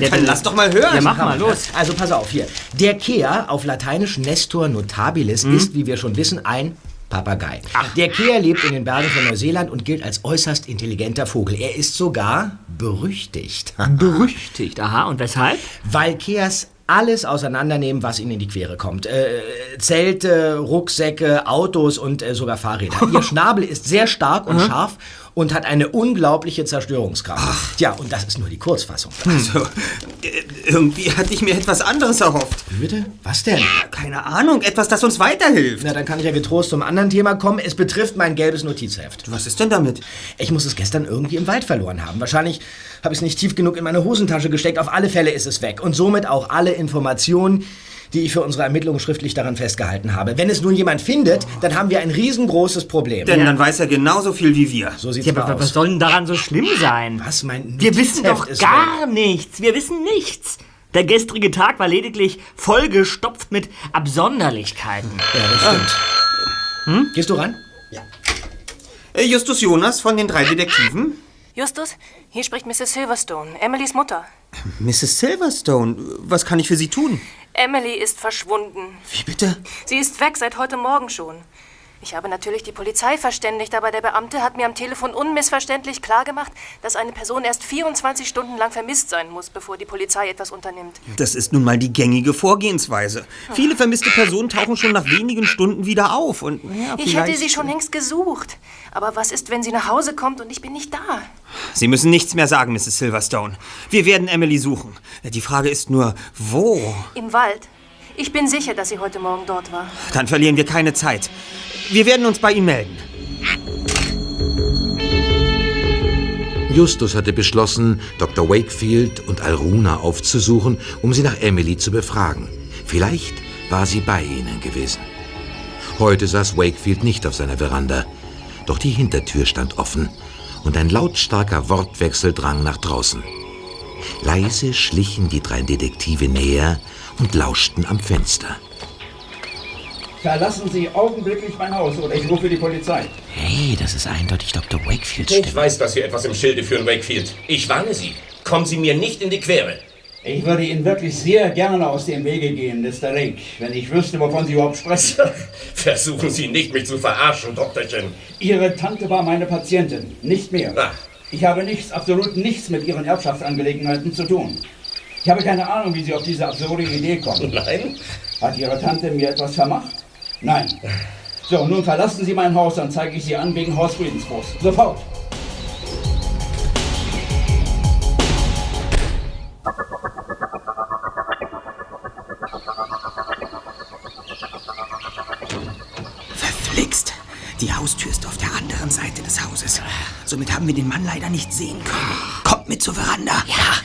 Dann lass doch mal hören. Ja, mach mal, los. Also pass auf, hier. Der Kea, auf Lateinisch Nestor notabilis, Mhm. ist, wie wir schon wissen, ein Papagei. Der Kea lebt in den Bergen von Neuseeland und gilt als äußerst intelligenter Vogel. Er ist sogar berüchtigt. Berüchtigt, aha. Und weshalb? Weil Keas alles auseinandernehmen, was ihnen in die Quere kommt. Äh, Zelte, Rucksäcke, Autos und äh, sogar Fahrräder. Ihr Schnabel ist sehr stark und scharf und hat eine unglaubliche Zerstörungskraft. Tja, und das ist nur die Kurzfassung. Also, äh, irgendwie hatte ich mir etwas anderes erhofft. Wie Bitte? Was denn? Keine Ahnung, etwas, das uns weiterhilft. Na, dann kann ich ja getrost zum anderen Thema kommen. Es betrifft mein gelbes Notizheft. Was ist denn damit? Ich muss es gestern irgendwie im Wald verloren haben. Wahrscheinlich habe ich es nicht tief genug in meine Hosentasche gesteckt. Auf alle Fälle ist es weg. Und somit auch alle Informationen, die ich für unsere Ermittlungen schriftlich daran festgehalten habe. Wenn es nun jemand findet, dann haben wir ein riesengroßes Problem. Denn dann weiß er genauso viel wie wir. so sieht's Ja, aber was aus. soll denn daran so schlimm sein? Was, mein Wir wissen doch gar weg. nichts. Wir wissen nichts. Der gestrige Tag war lediglich vollgestopft mit Absonderlichkeiten. Ja, das stimmt. Hm? Gehst du ran? Äh, Justus Jonas von den drei Detektiven. Justus, hier spricht Mrs. Silverstone, Emilys Mutter. Mrs. Silverstone, was kann ich für Sie tun? Emily ist verschwunden. Wie bitte? Sie ist weg seit heute Morgen schon. Ich habe natürlich die Polizei verständigt, aber der Beamte hat mir am Telefon unmissverständlich klargemacht, dass eine Person erst 24 Stunden lang vermisst sein muss, bevor die Polizei etwas unternimmt. Das ist nun mal die gängige Vorgehensweise. Viele vermisste Personen tauchen schon nach wenigen Stunden wieder auf. Und, ja, Ich hätte sie schon längst gesucht. Aber was ist, wenn sie nach Hause kommt und ich bin nicht da? Sie müssen nichts mehr sagen, Mrs. Silverstone. Wir werden Emily suchen. Die Frage ist nur, wo? Im Wald. Ich bin sicher, dass sie heute Morgen dort war. Dann verlieren wir keine Zeit. Wir werden uns bei Ihnen melden. Justus hatte beschlossen, Dr. Wakefield und Alruna aufzusuchen, um sie nach Emily zu befragen. Vielleicht war sie bei ihnen gewesen. Heute saß Wakefield nicht auf seiner Veranda, doch die Hintertür stand offen und ein lautstarker Wortwechsel drang nach draußen. Leise schlichen die drei Detektive näher und lauschten am Fenster. Verlassen Sie augenblicklich mein Haus oder ich rufe die Polizei. Hey, das ist eindeutig Dr. Wakefields Ich weiß, dass Sie etwas im Schilde führen, Wakefield. Ich warne Sie. Kommen Sie mir nicht in die Quere. Ich würde Ihnen wirklich sehr gerne aus dem Wege gehen, Mr. Link, wenn ich wüsste, wovon Sie überhaupt sprechen. Versuchen Sie nicht, mich zu verarschen, Doktorchen. Ihre Tante war meine Patientin, nicht mehr. Ach. Ich habe nichts, absolut nichts mit Ihren Erbschaftsangelegenheiten zu tun. Ich habe keine Ahnung, wie Sie auf diese absurde Idee kommen. Nein? Hat Ihre Tante mir etwas vermacht? Nein. So, nun verlassen Sie mein Haus, dann zeige ich Sie an wegen Hausfriedensbruchs. Sofort. Verflixt. Die Haustür ist auf der anderen Seite des Hauses. Somit haben wir den Mann leider nicht sehen können. Kommt mit zur Veranda. Ja.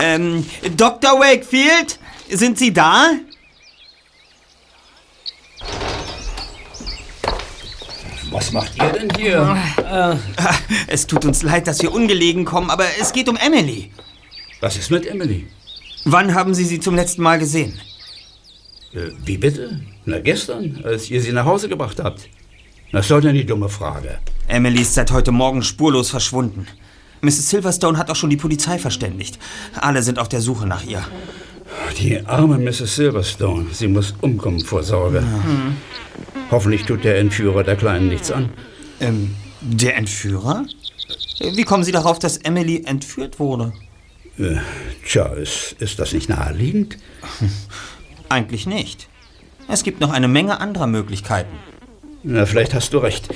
Ähm, Dr. Wakefield, sind Sie da? Was macht ihr denn hier? Es tut uns leid, dass wir ungelegen kommen, aber es geht um Emily. Was ist mit Emily? Wann haben Sie sie zum letzten Mal gesehen? Äh, wie bitte? Na, gestern, als ihr sie nach Hause gebracht habt. Das ist doch eine dumme Frage. Emily ist seit heute Morgen spurlos verschwunden. Mrs. Silverstone hat auch schon die Polizei verständigt. Alle sind auf der Suche nach ihr. Die arme Mrs. Silverstone. Sie muss umkommen vor Sorge. Hoffentlich tut der Entführer der Kleinen nichts an. Ähm, der Entführer? Wie kommen Sie darauf, dass Emily entführt wurde? Äh, tja, ist, ist das nicht naheliegend? Eigentlich nicht. Es gibt noch eine Menge anderer Möglichkeiten. Na, vielleicht hast du recht.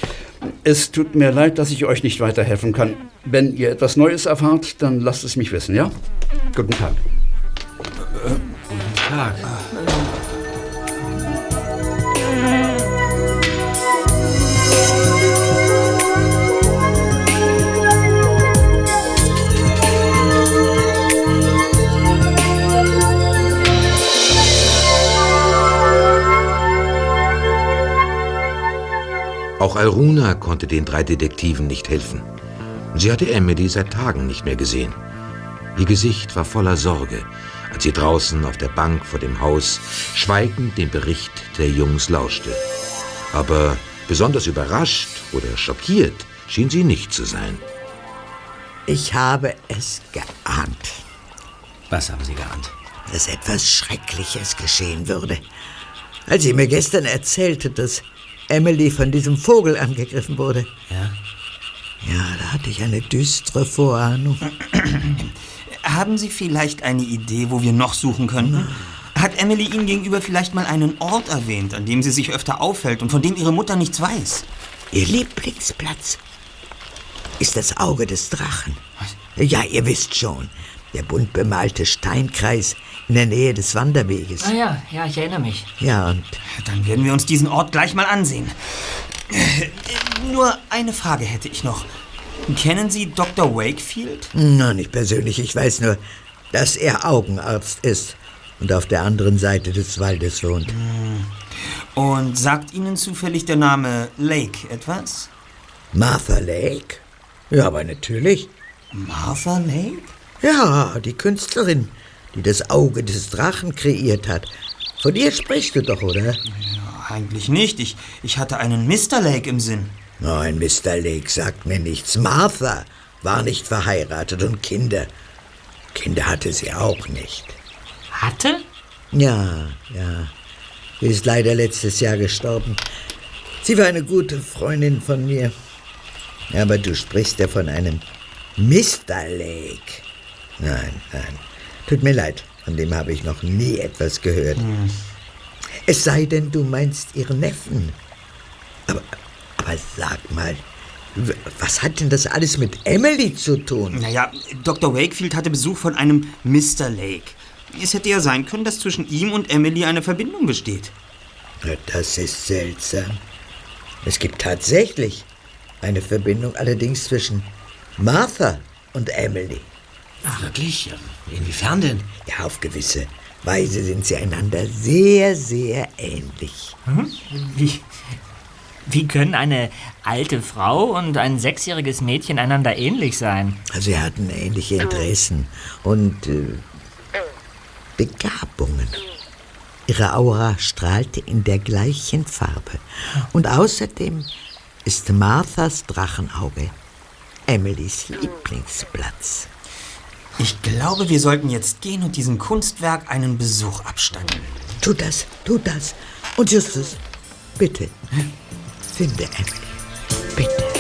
Es tut mir leid, dass ich euch nicht weiterhelfen kann. Wenn ihr etwas Neues erfahrt, dann lasst es mich wissen, ja? Guten Tag. Tag. Auch Alruna konnte den drei Detektiven nicht helfen. Sie hatte Emily seit Tagen nicht mehr gesehen. Ihr Gesicht war voller Sorge, als sie draußen auf der Bank vor dem Haus schweigend dem Bericht der Jungs lauschte. Aber besonders überrascht oder schockiert schien sie nicht zu sein. Ich habe es geahnt, Was haben Sie geahnt? dass etwas Schreckliches geschehen würde. Als sie mir gestern erzählte, dass Emily von diesem Vogel angegriffen wurde. Ja? Ja, da hatte ich eine düstere Vorahnung. Haben Sie vielleicht eine Idee, wo wir noch suchen könnten? Hat Emily Ihnen gegenüber vielleicht mal einen Ort erwähnt, an dem sie sich öfter aufhält und von dem Ihre Mutter nichts weiß? Ihr Lieblingsplatz ist das Auge des Drachen. Ja, ihr wisst schon. Der bunt bemalte Steinkreis in der Nähe des Wanderweges. Ah ja, ja, ich erinnere mich. Ja, und Dann werden wir uns diesen Ort gleich mal ansehen. Äh, Nur eine Frage hätte ich noch. Kennen Sie Dr. Wakefield? na, nicht persönlich. Ich weiß nur, dass er Augenarzt ist und auf der anderen Seite des Waldes wohnt. Und sagt Ihnen zufällig der Name Lake etwas? Martha Lake? Ja, aber natürlich. Martha Lake? Ja, die Künstlerin, die das Auge des Drachen kreiert hat. Von ihr sprichst du doch, oder? Eigentlich nicht. Ich, ich hatte einen Mr. Lake im Sinn. Nein, Mr. Lake sagt mir nichts. Martha war nicht verheiratet und Kinder. Kinder hatte sie auch nicht. Hatte? Ja, ja. Sie ist leider letztes Jahr gestorben. Sie war eine gute Freundin von mir. Aber du sprichst ja von einem Mr. Lake. Nein, nein. Tut mir leid. Von dem habe ich noch nie etwas gehört. Es sei denn, du meinst ihren Neffen. Aber, aber sag mal, was hat denn das alles mit Emily zu tun? Naja, Dr. Wakefield hatte Besuch von einem Mr. Lake. Es hätte ja sein können, dass zwischen ihm und Emily eine Verbindung besteht. Na, Das ist seltsam. Es gibt tatsächlich eine Verbindung allerdings zwischen Martha und Emily. Ach, wirklich? Ja, Inwiefern denn? Ja, auf gewisse Weise sind sie einander sehr, sehr ähnlich. Wie, wie können eine alte Frau und ein sechsjähriges Mädchen einander ähnlich sein? Sie hatten ähnliche Interessen und äh, Begabungen. Ihre Aura strahlte in der gleichen Farbe. Und außerdem ist Marthas Drachenauge Emilys Lieblingsplatz. Ich glaube, wir sollten jetzt gehen und diesem Kunstwerk einen Besuch abstatten. Tu das, tu das. Und Justus, bitte, finde Emily.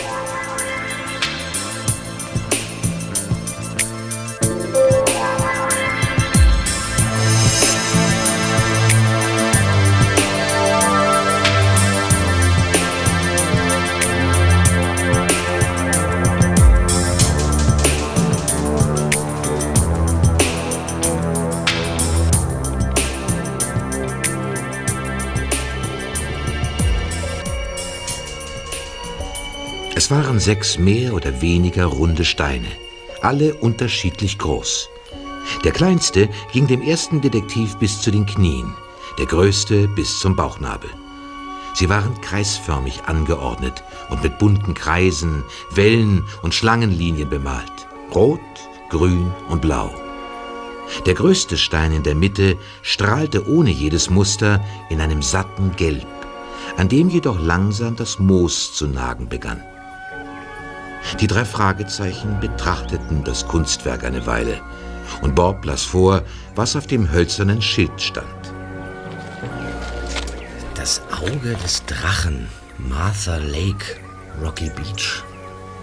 Waren sechs mehr oder weniger runde Steine, alle unterschiedlich groß. Der kleinste ging dem ersten Detektiv bis zu den Knien, der größte bis zum Bauchnabel. Sie waren kreisförmig angeordnet und mit bunten Kreisen, Wellen und Schlangenlinien bemalt. Rot, grün und blau. Der größte Stein in der Mitte strahlte ohne jedes Muster in einem satten Gelb, an dem jedoch langsam das Moos zu nagen begann. Die drei Fragezeichen betrachteten das Kunstwerk eine Weile, und Bob las vor, was auf dem hölzernen Schild stand. Das Auge des Drachen. Martha Lake, Rocky Beach.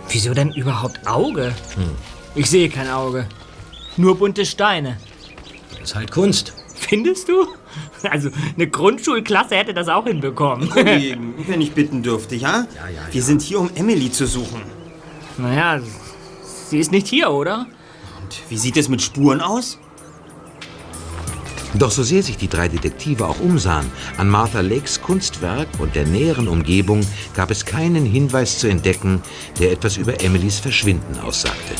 Wieso denn überhaupt Auge? Ich sehe kein Auge. Nur bunte Steine. Das ist halt Kunst. Findest du? Also, eine Grundschulklasse hätte das auch hinbekommen. Kollegen, wenn ich bitten dürfte, ja? Ja, ja, Wir sind hier, um Emily zu suchen. Naja, sie ist nicht hier, oder? Und wie sieht es mit Spuren aus? Doch so sehr sich die drei Detektive auch umsahen, an Martha Lakes Kunstwerk und der näheren Umgebung gab es keinen Hinweis zu entdecken, der etwas über Emilys Verschwinden aussagte.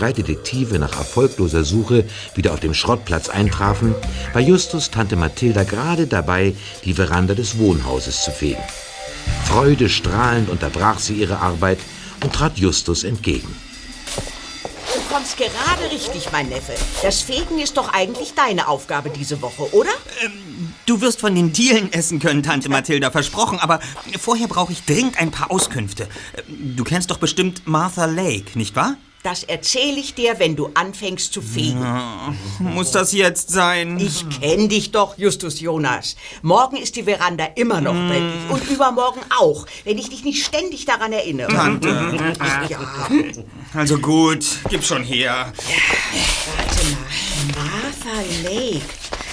Drei Detektive nach erfolgloser Suche wieder auf dem Schrottplatz eintrafen, war Justus Tante Mathilda gerade dabei, die Veranda des Wohnhauses zu fegen. Freudestrahlend unterbrach sie ihre Arbeit und trat Justus entgegen. Du kommst gerade richtig, mein Neffe. Das Fegen ist doch eigentlich deine Aufgabe diese Woche, oder? Du wirst von den Dielen essen können, Tante Mathilda, versprochen. Aber vorher brauche ich dringend ein paar Auskünfte. Du kennst doch bestimmt Martha Lake, nicht wahr? Das erzähle ich dir, wenn du anfängst zu fegen. Muss das jetzt sein? Ich kenn dich doch, Justus Jonas. Morgen ist die Veranda immer noch dreckig und übermorgen auch, wenn ich dich nicht ständig daran erinnere. Tante. Ja, Also gut, gib schon her. warte mal. Martha Lake.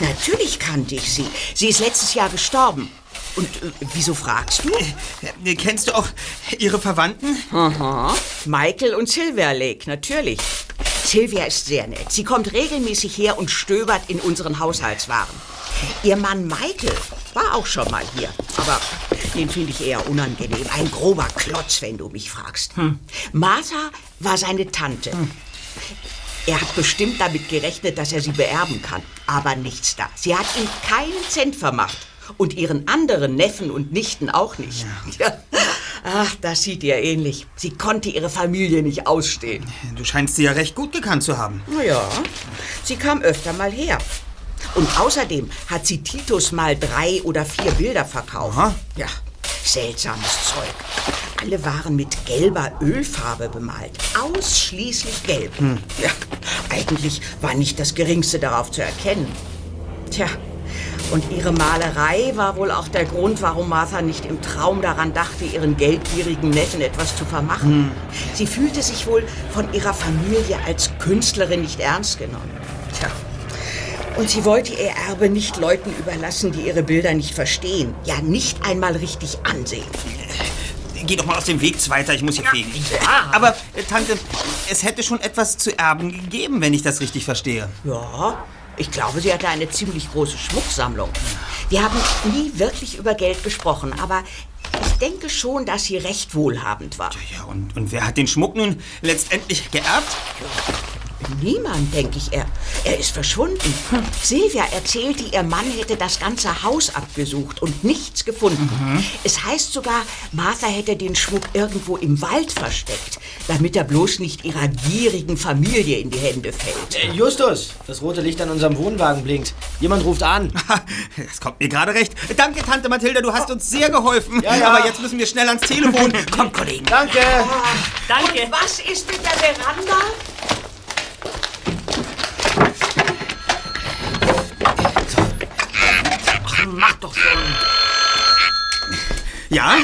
Natürlich kannte ich sie. Sie ist letztes Jahr gestorben. Und äh, wieso fragst du? Äh, Kennst du auch ihre Verwandten? Michael und Sylvia Lake, natürlich. Sylvia ist sehr nett. Sie kommt regelmäßig her und stöbert in unseren Haushaltswaren. Ihr Mann Michael war auch schon mal hier, aber den finde ich eher unangenehm. Ein grober Klotz, wenn du mich fragst. Martha war seine Tante. Er hat bestimmt damit gerechnet, dass er sie beerben kann. Aber nichts da. Sie hat ihm keinen Cent vermacht. Und ihren anderen Neffen und Nichten auch nicht. Ja. Ach, das sieht ihr ähnlich. Sie konnte ihre Familie nicht ausstehen. Du scheinst sie ja recht gut gekannt zu haben. Ja, sie kam öfter mal her. Und außerdem hat sie Titus mal drei oder vier Bilder verkauft. Aha. Ja, seltsames Zeug. Alle waren mit gelber Ölfarbe bemalt. Ausschließlich gelb. Ja, eigentlich war nicht das Geringste darauf zu erkennen. Tja, und ihre Malerei war wohl auch der Grund, warum Martha nicht im Traum daran dachte, ihren geldgierigen Neffen etwas zu vermachen. Sie fühlte sich wohl von ihrer Familie als Künstlerin nicht ernst genommen. Tja. Und sie wollte ihr Erbe nicht Leuten überlassen, die ihre Bilder nicht verstehen. Ja, nicht einmal richtig ansehen. Geh doch mal aus dem Weg weiter, ich muss hier fegen. Aber, äh, Tante, es hätte schon etwas zu erben gegeben, wenn ich das richtig verstehe. Ja, ich glaube, sie hatte eine ziemlich große Schmucksammlung. Wir haben nie wirklich über Geld gesprochen, aber ich denke schon, dass sie recht wohlhabend war. Ja, und, und wer hat den Schmuck nun letztendlich geerbt? Niemand, denke ich, er. Er ist verschwunden. Silvia erzählte, ihr Mann hätte das ganze Haus abgesucht und nichts gefunden. Es heißt sogar, Martha hätte den Schmuck irgendwo im Wald versteckt, damit er bloß nicht ihrer gierigen Familie in die Hände fällt. Äh, Justus, das rote Licht an unserem Wohnwagen blinkt. Jemand ruft an. Das kommt mir gerade recht. Danke, Tante Mathilda, du hast uns sehr geholfen. Ja, ja. Aber jetzt müssen wir schnell ans Telefon. Kommt, Kollegen. Danke. Danke. Und was ist mit der Veranda? Mach doch schon. Ja?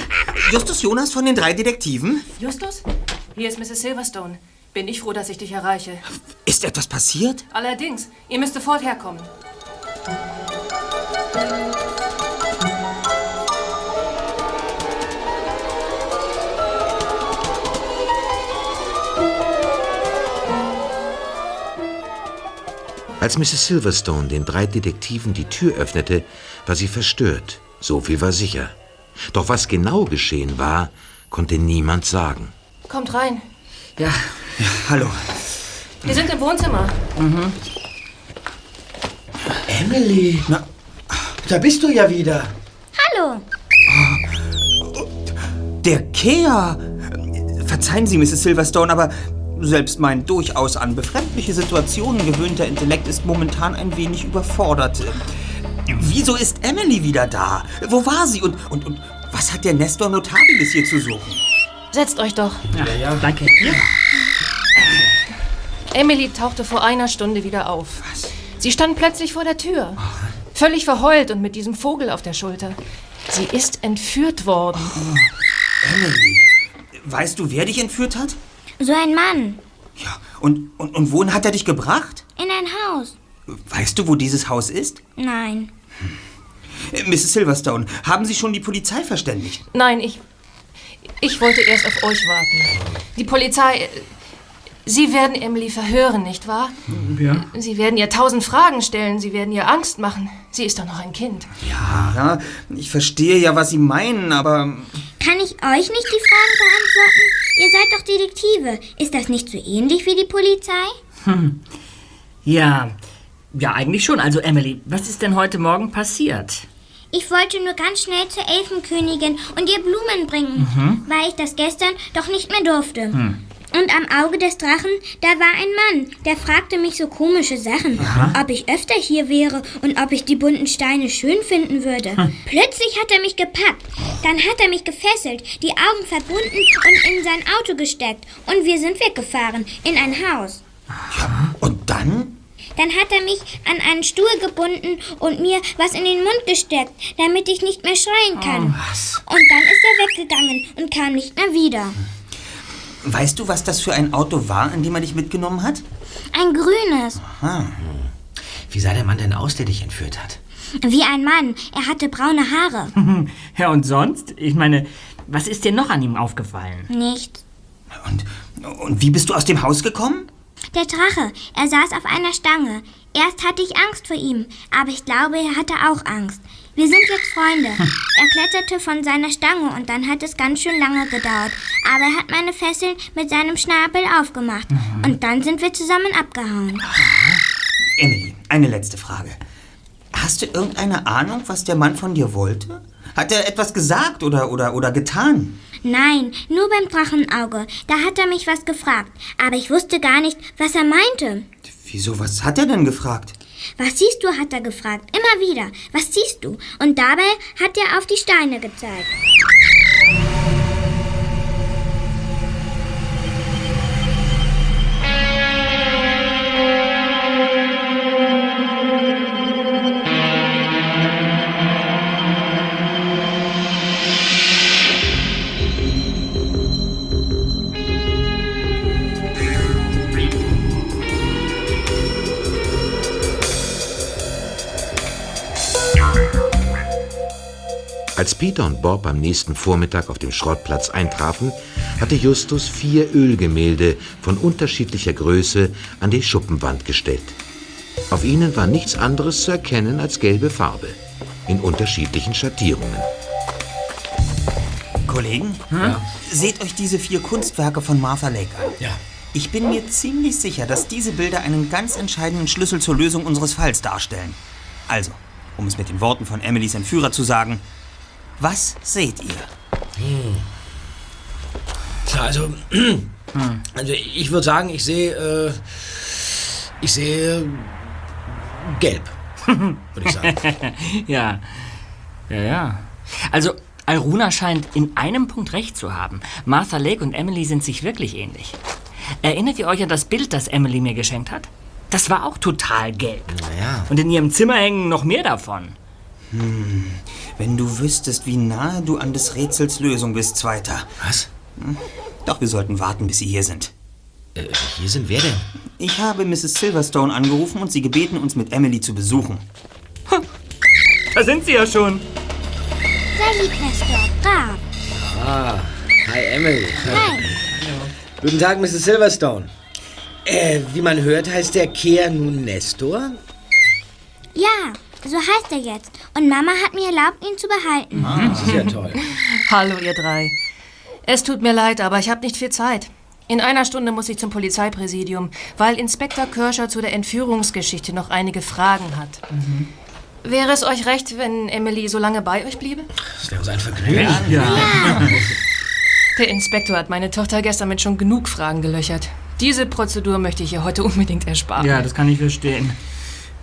Justus Jonas von den drei Detektiven? Justus? Hier ist Mrs. Silverstone. Bin ich froh, dass ich dich erreiche. Ist etwas passiert? Allerdings, ihr müsst sofort herkommen. Als Mrs. Silverstone den drei Detektiven die Tür öffnete, war sie verstört. So viel war sicher. Doch was genau geschehen war, konnte niemand sagen. Kommt rein. Ja, Ja, hallo. Wir sind im Wohnzimmer. Emily, Na, da bist du ja wieder. Hallo. der Kea. Verzeihen Sie, Mrs. Silverstone, aber selbst mein durchaus an befremdliche Situationen gewöhnter Intellekt ist momentan ein wenig überfordert. Wieso ist Emily wieder da? Wo war sie und, und, und was hat der Nestor Notabilis hier zu suchen? Setzt euch doch. ja, danke. Hier. Emily tauchte vor einer Stunde wieder auf. Was? Sie stand plötzlich vor der Tür. Völlig verheult und mit diesem Vogel auf der Schulter. Sie ist entführt worden. Emily, weißt du, wer dich entführt hat? So ein Mann. Ja, und, und, und wohin hat er dich gebracht? Weißt du, wo dieses Haus ist? Nein. Äh, Mrs. Silverstone, haben Sie schon die Polizei verständigt? Nein, ich. Ich wollte erst auf euch warten. Die Polizei. Sie werden Emily verhören, nicht wahr? Ja. Sie werden ihr tausend Fragen stellen. Sie werden ihr Angst machen. Sie ist doch noch ein Kind. Ja, ich verstehe ja, was Sie meinen, aber Kann ich euch nicht die Fragen beantworten? Ihr seid doch Detektive. Ist das nicht so ähnlich wie die Polizei? Ja, ja, eigentlich schon. Also, Emily, was ist denn heute Morgen passiert? Ich wollte nur ganz schnell zur Elfenkönigin und ihr Blumen bringen, weil ich das gestern doch nicht mehr durfte. Und am Auge des Drachen, da war ein Mann, der fragte mich so komische Sachen, ob ich öfter hier wäre und ob ich die bunten Steine schön finden würde. Plötzlich hat er mich gepackt, dann hat er mich gefesselt, die Augen verbunden und in sein Auto gesteckt und wir sind weggefahren in ein Haus. und dann? Dann hat er mich an einen Stuhl gebunden und mir was in den Mund gesteckt, damit ich nicht mehr schreien kann. Und dann ist er weggegangen und kam nicht mehr wieder. Weißt du, was das für ein Auto war, in dem er dich mitgenommen hat? Ein grünes. Wie sah der Mann denn aus, der dich entführt hat? Wie ein Mann. Er hatte braune Haare. Ja, und sonst? Ich meine, was ist dir noch an ihm aufgefallen? Nichts. Und, und wie bist du aus dem Haus gekommen? Der Drache. Er saß auf einer Stange. Erst hatte ich Angst vor ihm, aber ich glaube, er hatte auch Angst. Wir sind jetzt Freunde. Er kletterte von seiner Stange und dann hat es ganz schön lange gedauert. Aber er hat meine Fesseln mit seinem Schnabel aufgemacht. Und dann sind wir zusammen abgehauen. Emily, eine letzte Frage. Hast du irgendeine Ahnung, was der Mann von dir wollte? Hat er etwas gesagt oder, oder, oder getan? Nein, nur beim Drachenauge. Da hat er mich was gefragt. Aber ich wusste gar nicht, was er meinte. Wieso, was hat er denn gefragt? Was siehst du, hat er gefragt. Immer wieder. Was siehst du? Und dabei hat er auf die Steine gezeigt. Als Peter und Bob am nächsten Vormittag auf dem Schrottplatz eintrafen, hatte Justus vier Ölgemälde von unterschiedlicher Größe an die Schuppenwand gestellt. Auf ihnen war nichts anderes zu erkennen als gelbe Farbe, in unterschiedlichen Schattierungen. Kollegen, seht euch diese vier Kunstwerke von Martha Lake an. Ja. Ich bin mir ziemlich sicher, dass diese Bilder einen ganz entscheidenden Schlüssel zur Lösung unseres Falls darstellen. Also, um es mit den Worten von Emilys Entführer zu sagen, was seht ihr? Tja, also, also ich würde sagen, ich sehe, äh, ich sehe gelb, würde ich sagen. Ja. Ja, ja. Also, Alruna scheint in einem Punkt recht zu haben. Martha Lake und Emily sind sich wirklich ähnlich. Erinnert ihr euch an das Bild, das Emily mir geschenkt hat? Das war auch total gelb. Naja. Und in ihrem Zimmer hängen noch mehr davon. Hm, wenn du wüsstest, wie nahe du an des Rätsels Lösung bist, Zweiter. Was? Hm, Doch wir sollten warten, bis sie hier sind. Äh, hier sind wer denn? Ich habe Mrs. Silverstone angerufen und sie gebeten, uns mit Emily zu besuchen. Da sind sie ja schon. Lieb, Nestor. Brav. Ah, hi Emily. Hi. Guten Tag, Mrs. Silverstone. Äh, wie man hört, heißt der Kehr nun Nestor? Ja, so heißt er jetzt. Und Mama hat mir erlaubt, ihn zu behalten. Das ist ja toll. Hallo, ihr drei. Es tut mir leid, aber ich habe nicht viel Zeit. In einer Stunde muss ich zum Polizeipräsidium, weil Inspektor Kirscher zu der Entführungsgeschichte noch einige Fragen hat. Wäre es euch recht, wenn Emily so lange bei euch bliebe? Das wäre uns ein Vergnügen. Der Inspektor hat meine Tochter gestern mit schon genug Fragen gelöchert. Diese Prozedur möchte ich ihr heute unbedingt ersparen. Ja, das kann ich verstehen.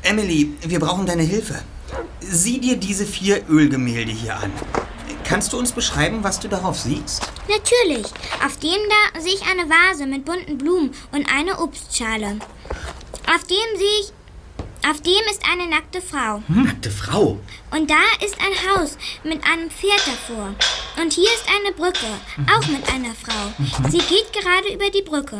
Emily, wir brauchen deine Hilfe. Sieh dir diese vier Ölgemälde hier an. Kannst du uns beschreiben, was du darauf siehst? Natürlich. Auf dem da sehe ich eine Vase mit bunten Blumen und eine Obstschale. Auf dem sehe ich. Auf dem ist eine nackte Frau. Nackte Frau. Und da ist ein Haus mit einem Pferd davor. Und hier ist eine Brücke, auch mit einer Frau. Sie geht gerade über die Brücke.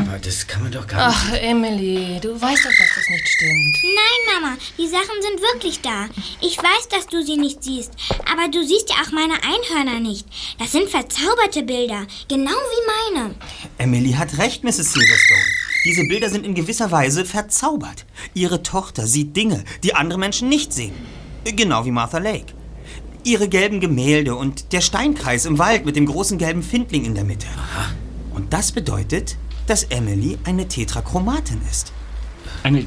Aber das kann man doch gar nicht. Ach, Emily, du weißt doch, dass das nicht stimmt. Nein, Mama, die Sachen sind wirklich da. Ich weiß, dass du sie nicht siehst, aber du siehst ja auch meine Einhörner nicht. Das sind verzauberte Bilder, genau wie meine. Emily hat recht, Mrs. Silverstone. Diese Bilder sind in gewisser Weise verzaubert. Ihre Tochter sieht Dinge, die andere Menschen nicht sehen. Genau wie Martha Lake. Ihre gelben Gemälde und der Steinkreis im Wald mit dem großen gelben Findling in der Mitte. Und das bedeutet, dass Emily eine Tetrachromatin ist. Eine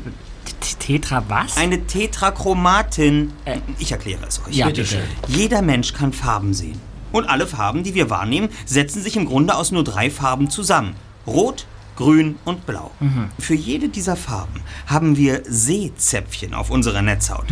Tetra was? Eine Tetrachromatin. Ich erkläre es euch. Ja, bitte. schön. Jeder Mensch kann Farben sehen. Und alle Farben, die wir wahrnehmen, setzen sich im Grunde aus nur drei Farben zusammen. Rot, Grün und Blau. Für jede dieser Farben haben wir Sehzäpfchen auf unserer Netzhaut.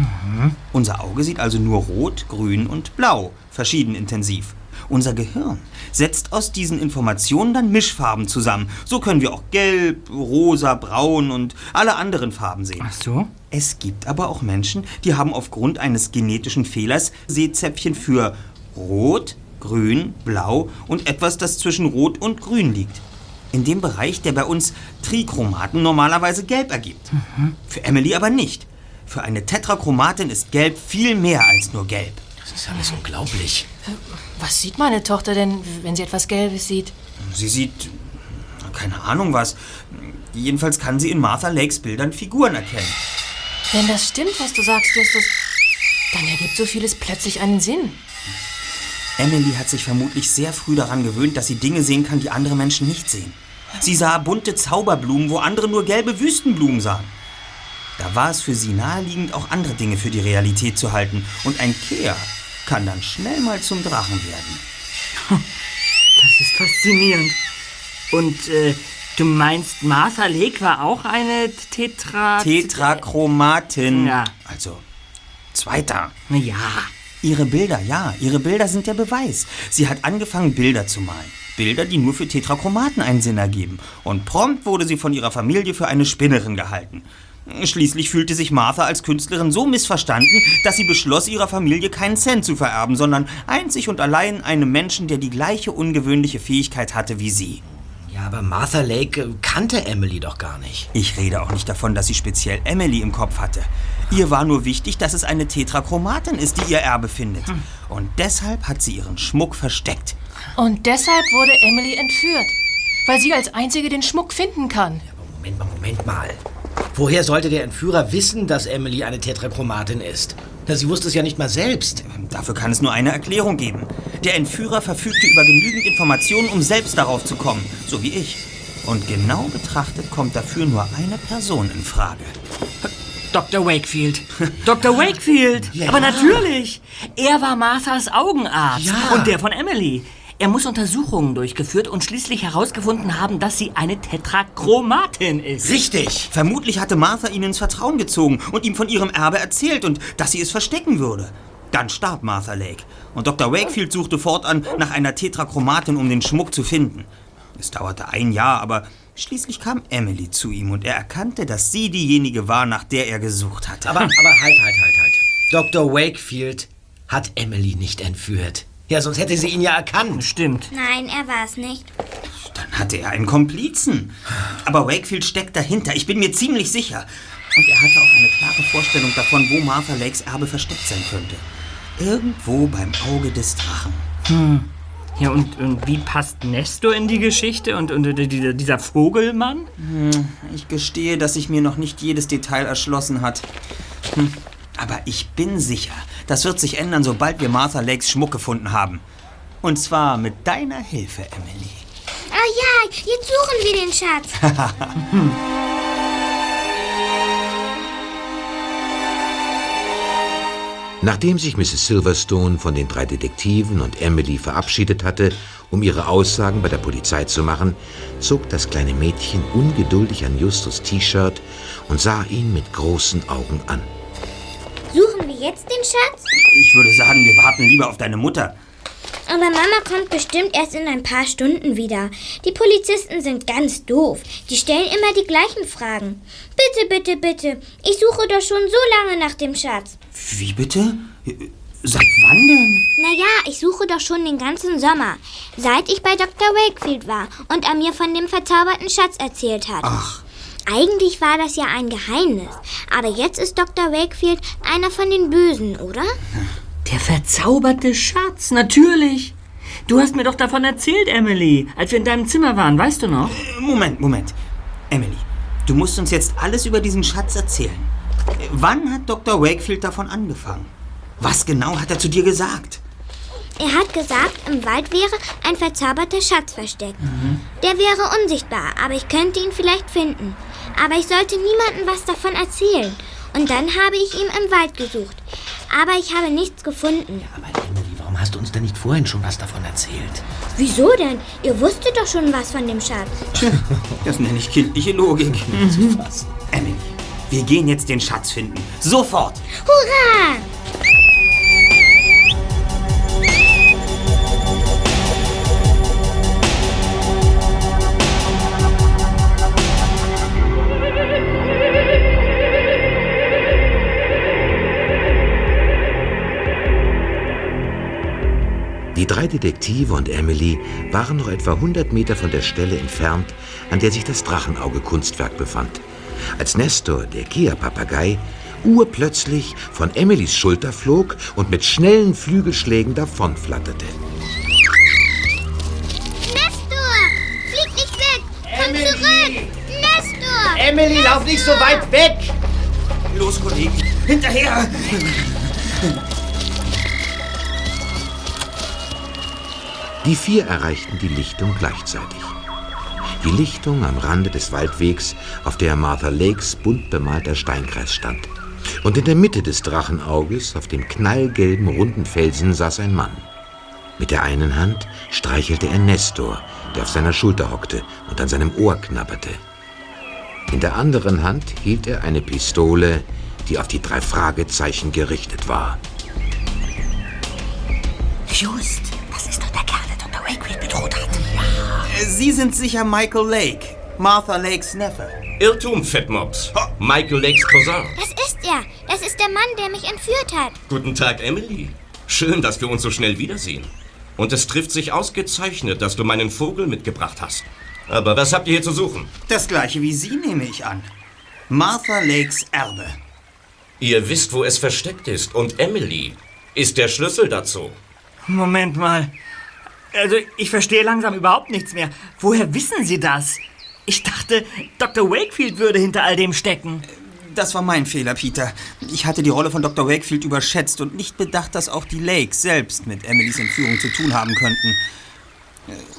Unser Auge sieht also nur Rot, Grün und Blau, verschieden intensiv. Unser Gehirn setzt aus diesen Informationen dann Mischfarben zusammen. So können wir auch Gelb, Rosa, Braun und alle anderen Farben sehen. Ach so? Es gibt aber auch Menschen, die haben aufgrund eines genetischen Fehlers Sehzäpfchen für Rot, Grün, Blau und etwas, das zwischen Rot und Grün liegt. In dem Bereich, der bei uns Trichromaten normalerweise gelb ergibt. Für Emily aber nicht. Für eine Tetrachromatin ist Gelb viel mehr als nur Gelb. Das ist alles unglaublich. Was sieht meine Tochter denn, wenn sie etwas Gelbes sieht? Sie sieht keine Ahnung was. Jedenfalls kann sie in Martha Lakes Bildern Figuren erkennen. Wenn das stimmt, was du sagst, Justus, dann ergibt so vieles plötzlich einen Sinn. Emily hat sich vermutlich sehr früh daran gewöhnt, dass sie Dinge sehen kann, die andere Menschen nicht sehen. Sie sah bunte Zauberblumen, wo andere nur gelbe Wüstenblumen sahen. Da war es für sie naheliegend, auch andere Dinge für die Realität zu halten. Und ein Kehr kann dann schnell mal zum Drachen werden. Das ist faszinierend. Und äh, du meinst, Martha Lake war auch eine Tetra... Tetrachromatin. Ja. Also, zweiter. Na ja. Ihre Bilder, ja, ihre Bilder sind der Beweis. Sie hat angefangen, Bilder zu malen. Bilder, die nur für Tetrachromaten einen Sinn ergeben. Und prompt wurde sie von ihrer Familie für eine Spinnerin gehalten. Schließlich fühlte sich Martha als Künstlerin so missverstanden, dass sie beschloss, ihrer Familie keinen Cent zu vererben, sondern einzig und allein einem Menschen, der die gleiche ungewöhnliche Fähigkeit hatte wie sie. Ja, aber Martha Lake äh, kannte Emily doch gar nicht. Ich rede auch nicht davon, dass sie speziell Emily im Kopf hatte. Ihr war nur wichtig, dass es eine Tetrachromatin ist, die ihr Erbe findet. Und deshalb hat sie ihren Schmuck versteckt. Und deshalb wurde Emily entführt, weil sie als einzige den Schmuck finden kann. Moment mal, Moment mal. Woher sollte der Entführer wissen, dass Emily eine Tetrachromatin ist? Na, sie wusste es ja nicht mal selbst. Dafür kann es nur eine Erklärung geben. Der Entführer verfügte über genügend Informationen, um selbst darauf zu kommen, so wie ich. Und genau betrachtet kommt dafür nur eine Person in Frage. Dr. Wakefield. Dr. Wakefield. Aber natürlich. Er war Marthas Augenarzt. Ja. Und der von Emily. Er muss Untersuchungen durchgeführt und schließlich herausgefunden haben, dass sie eine Tetrachromatin ist. Richtig! Vermutlich hatte Martha ihn ins Vertrauen gezogen und ihm von ihrem Erbe erzählt und dass sie es verstecken würde. Dann starb Martha Lake und Dr. Wakefield suchte fortan nach einer Tetrachromatin, um den Schmuck zu finden. Es dauerte ein Jahr, aber schließlich kam Emily zu ihm und er erkannte, dass sie diejenige war, nach der er gesucht hatte. Aber, aber halt, halt, halt, halt. Dr. Wakefield hat Emily nicht entführt. Ja, sonst hätte sie ihn ja erkannt. Stimmt. Nein, er war es nicht. Dann hatte er einen Komplizen. Aber Wakefield steckt dahinter, ich bin mir ziemlich sicher. Und er hatte auch eine klare Vorstellung davon, wo Martha Lakes Erbe versteckt sein könnte. Irgendwo beim Auge des Drachen. Hm. Ja, und, und wie passt Nestor in die Geschichte und, und äh, dieser, Vogelmann? Hm, ich gestehe, dass sich mir noch nicht jedes Detail erschlossen hat. Hm. Aber ich bin sicher, das wird sich ändern, sobald wir Martha Lakes Schmuck gefunden haben. Und zwar mit deiner Hilfe, Emily. Oh ja, jetzt suchen wir den Schatz. Nachdem sich Mrs. Silverstone von den drei Detektiven und Emily verabschiedet hatte, um ihre Aussagen bei der Polizei zu machen, zog das kleine Mädchen ungeduldig an Justus T-Shirt und sah ihn mit großen Augen an. Suchen wir jetzt den Schatz? Ich würde sagen, wir warten lieber auf deine Mutter. Aber Mama kommt bestimmt erst in ein paar Stunden wieder. Die Polizisten sind ganz doof. Die stellen immer die gleichen Fragen. Bitte, bitte, bitte. Ich suche doch schon so lange nach dem Schatz. Wie bitte? Seit wann denn? Naja, ich suche doch schon den ganzen Sommer. Seit ich bei Dr. Wakefield war und er mir von dem verzauberten Schatz erzählt hat. Ach. Eigentlich war das ja ein Geheimnis. Aber jetzt ist Dr. Wakefield einer von den Bösen, oder? Der verzauberte Schatz, natürlich. Du hast mir doch davon erzählt, Emily, als wir in deinem Zimmer waren, weißt du noch? Moment, Moment. Emily, du musst uns jetzt alles über diesen Schatz erzählen. Wann hat Dr. Wakefield davon angefangen? Was genau hat er zu dir gesagt? Er hat gesagt, im Wald wäre ein verzauberter Schatz versteckt. Der wäre unsichtbar, aber ich könnte ihn vielleicht finden. Aber ich sollte niemandem was davon erzählen. Und dann habe ich ihn im Wald gesucht. Aber ich habe nichts gefunden. Warum hast du uns denn nicht vorhin schon was davon erzählt? Wieso denn? Ihr wusstet doch schon was von dem Schatz. Tja, das nenne ich kindliche Logik. Mhm. Emily, wir gehen jetzt den Schatz finden. Sofort! Hurra! Die drei Detektive und Emily waren noch etwa 100 Meter von der Stelle entfernt, an der sich das Drachenauge-Kunstwerk befand, als Nestor, der Kia-Papagei, urplötzlich von Emilys Schulter flog und mit schnellen Flügelschlägen davonflatterte. Nestor! Flieg nicht weg! Komm zurück! Nestor! Emily, lauf nicht so weit weg! Los, Kollegen, hinterher! Die vier erreichten die Lichtung gleichzeitig. Die Lichtung am Rande des Waldwegs, auf der Martha Lakes bunt bemalter Steinkreis stand. Und in der Mitte des Drachenauges, auf dem knallgelben runden Felsen, saß ein Mann. Mit der einen Hand streichelte er Nestor, der auf seiner Schulter hockte und an seinem Ohr knabberte. In der anderen Hand hielt er eine Pistole, die auf die drei Fragezeichen gerichtet war. Just, das ist doch der Kerl, der Dr. Wakefield bedroht hat. Sie sind sicher Michael Lake, Martha Lakes Neffe. Irrtum, Fettmops. Michael Lakes Cousin. Das ist er. Das ist der Mann, der mich entführt hat. Guten Tag, Emily. Schön, dass wir uns so schnell wiedersehen. Und es trifft sich ausgezeichnet, dass du meinen Vogel mitgebracht hast. Aber was habt ihr hier zu suchen? Das gleiche wie Sie, nehme ich an. Martha Lakes Erbe. Ihr wisst, wo es versteckt ist. Und Emily ist der Schlüssel dazu. Moment mal. Also, ich verstehe langsam überhaupt nichts mehr. Woher wissen Sie das? Ich dachte, Dr. Wakefield würde hinter all dem stecken. Das war mein Fehler, Peter. Ich hatte die Rolle von Dr. Wakefield überschätzt und nicht bedacht, dass auch die Lakes selbst mit Emilys Entführung zu tun haben könnten.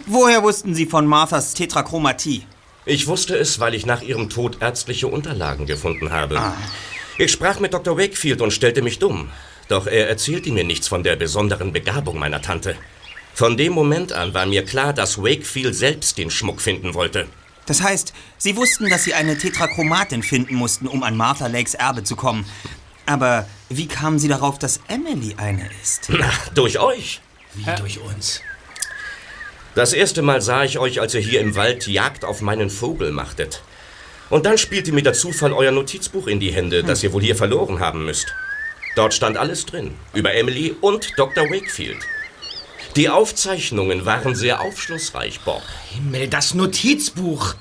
Woher wussten Sie von Marthas Tetrachromatie? Ich wusste es, weil ich nach ihrem Tod ärztliche Unterlagen gefunden habe. Ich sprach mit Dr. Wakefield und stellte mich dumm. Doch er erzählte mir nichts von der besonderen Begabung meiner Tante. Von dem Moment an war mir klar, dass Wakefield selbst den Schmuck finden wollte. Das heißt, Sie wussten, dass Sie eine Tetrachromatin finden mussten, um an Martha Lakes Erbe zu kommen. Aber wie kamen Sie darauf, dass Emily eine ist? Na, durch euch. Wie durch uns. Das erste Mal sah ich euch, als ihr hier im Wald Jagd auf meinen Vogel machtet. Und dann spielte mir der Zufall euer Notizbuch in die Hände, das ihr wohl hier verloren haben müsst. Dort stand alles drin, über Emily und Dr. Wakefield. Die Aufzeichnungen waren sehr aufschlussreich, Bob. Himmel, das Notizbuch.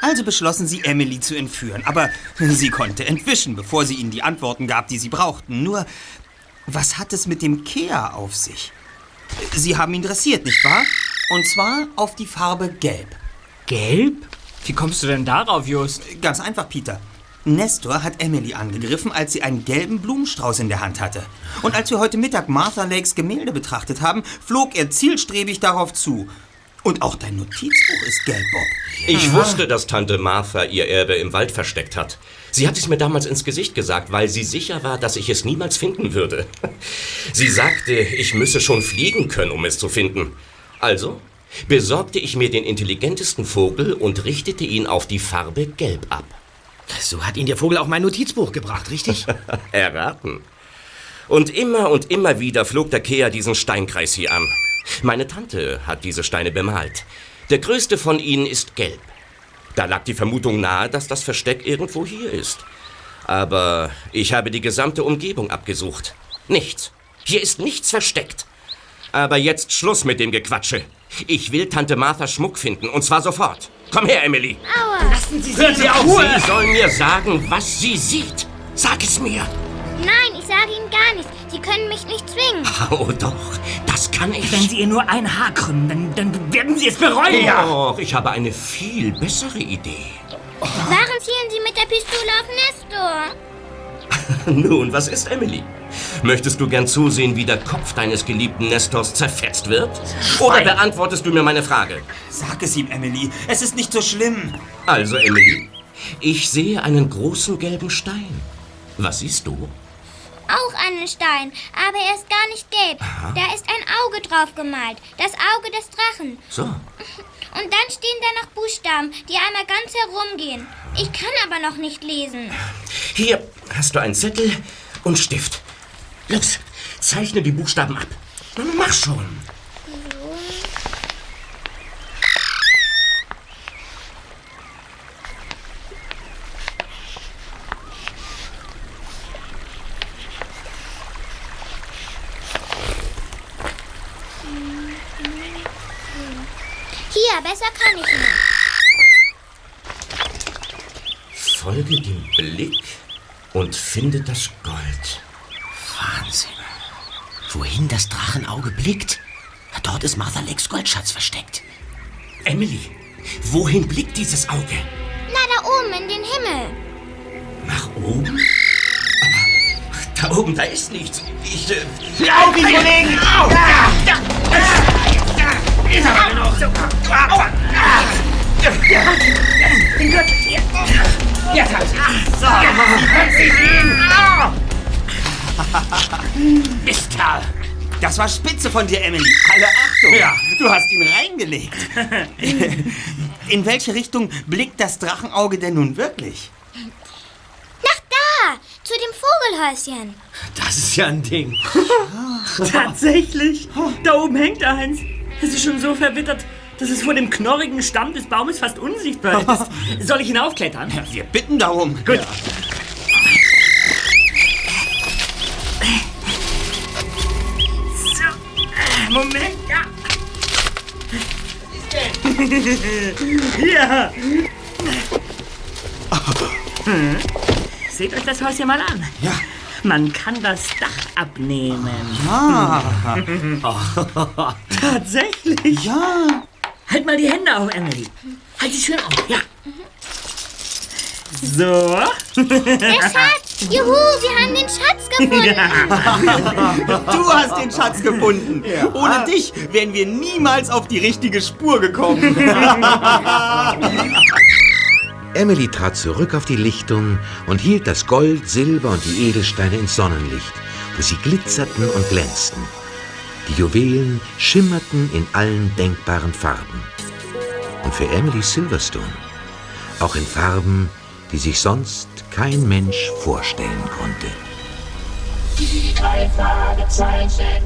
Also beschlossen sie, Emily zu entführen. Aber sie konnte entwischen, bevor sie ihnen die Antworten gab, die sie brauchten. Nur, was hat es mit dem Kea auf sich? Sie haben ihn dressiert, nicht wahr? Und zwar auf die Farbe Gelb. Gelb? Wie kommst du denn darauf, Just? Ganz einfach, Peter. Nestor hat Emily angegriffen, als sie einen gelben Blumenstrauß in der Hand hatte. Und als wir heute Mittag Martha Lakes Gemälde betrachtet haben, flog er zielstrebig darauf zu. Und auch dein Notizbuch ist gelb, Bob. Ich wusste, dass Tante Martha ihr Erbe im Wald versteckt hat. Sie hat es mir damals ins Gesicht gesagt, weil sie sicher war, dass ich es niemals finden würde. Sie sagte, ich müsse schon fliegen können, um es zu finden. Also besorgte ich mir den intelligentesten Vogel und richtete ihn auf die Farbe Gelb ab. So hat Ihnen der Vogel auch mein Notizbuch gebracht, richtig? Erraten. Und immer und immer wieder flog der Kea diesen Steinkreis hier an. Meine Tante hat diese Steine bemalt. Der größte von ihnen ist gelb. Da lag die Vermutung nahe, dass das Versteck irgendwo hier ist. Aber ich habe die gesamte Umgebung abgesucht. Nichts. Hier ist nichts versteckt. Aber jetzt Schluss mit dem Gequatsche. Ich will Tante Martha Schmuck finden, und zwar sofort. Komm her, Emily. Aua. Lassen Sie Hören sie Sie auf, Ruhe. Sie sollen mir sagen, was sie sieht. Sag es mir. Nein, ich sage Ihnen gar nichts. Sie können mich nicht zwingen. Oh doch, das kann ich. Wenn Sie ihr nur ein Haar krümmen, dann, dann werden Sie es bereuen. Doch, ich habe eine viel bessere Idee. Warum zielen Sie mit der Pistole auf Nestor? Nun, was ist, Emily? Möchtest du gern zusehen, wie der Kopf deines geliebten Nestors zerfetzt wird? Oder beantwortest du mir meine Frage? Sag es ihm, Emily. Es ist nicht so schlimm. Also, Emily, ich sehe einen großen gelben Stein. Was siehst du? Auch einen Stein, aber er ist gar nicht gelb. Da ist ein Auge drauf gemalt. Das Auge des Drachen. So. Und dann stehen da noch Buchstaben, die einmal ganz herumgehen. Ich kann aber noch nicht lesen. Hier hast du einen Zettel und Stift. Los, zeichne die Buchstaben ab. Mach schon. Besser kann ich nicht. Folge dem Blick und finde das Gold. Wahnsinn. Wohin das Drachenauge blickt, dort ist Martha Lakes Goldschatz versteckt. Emily, wohin blickt dieses Auge? Na, da oben in den Himmel. Nach oben? Aber da oben, da ist nichts. Ich. Äh, Auf ihn, Kollegen! Au! Ja! Den Gürtel hier. Jetzt hab ich's. So. Ihn. Au! Mistkerl. Das war spitze von dir, Emily. Alle Achtung. Ja. Du hast ihn reingelegt. In welche Richtung blickt das Drachenauge denn nun wirklich? Nach da, zu dem Vogelhäuschen. Das ist ja ein Ding. Tatsächlich. Da oben hängt eins. Es ist schon so verwittert, dass es vor dem knorrigen Stamm des Baumes fast unsichtbar ist. Soll ich hinaufklettern? Wir bitten darum. Gut. So, äh, Moment, ja. Ja. Hm. Seht euch das Haus hier mal an. Ja. Man kann das Dach abnehmen. Ah. Tatsächlich. Ja. Halt mal die Hände auf, Emily. Halt sie schön auf. Ja. So. Der Schatz! Juhu, wir haben den Schatz gefunden. Du hast den Schatz gefunden. Ohne dich wären wir niemals auf die richtige Spur gekommen. Emily trat zurück auf die Lichtung und hielt das Gold, Silber und die Edelsteine ins Sonnenlicht, wo sie glitzerten und glänzten. Die Juwelen schimmerten in allen denkbaren Farben. Und für Emily Silverstone auch in Farben, die sich sonst kein Mensch vorstellen konnte. Die drei Fragezeichen.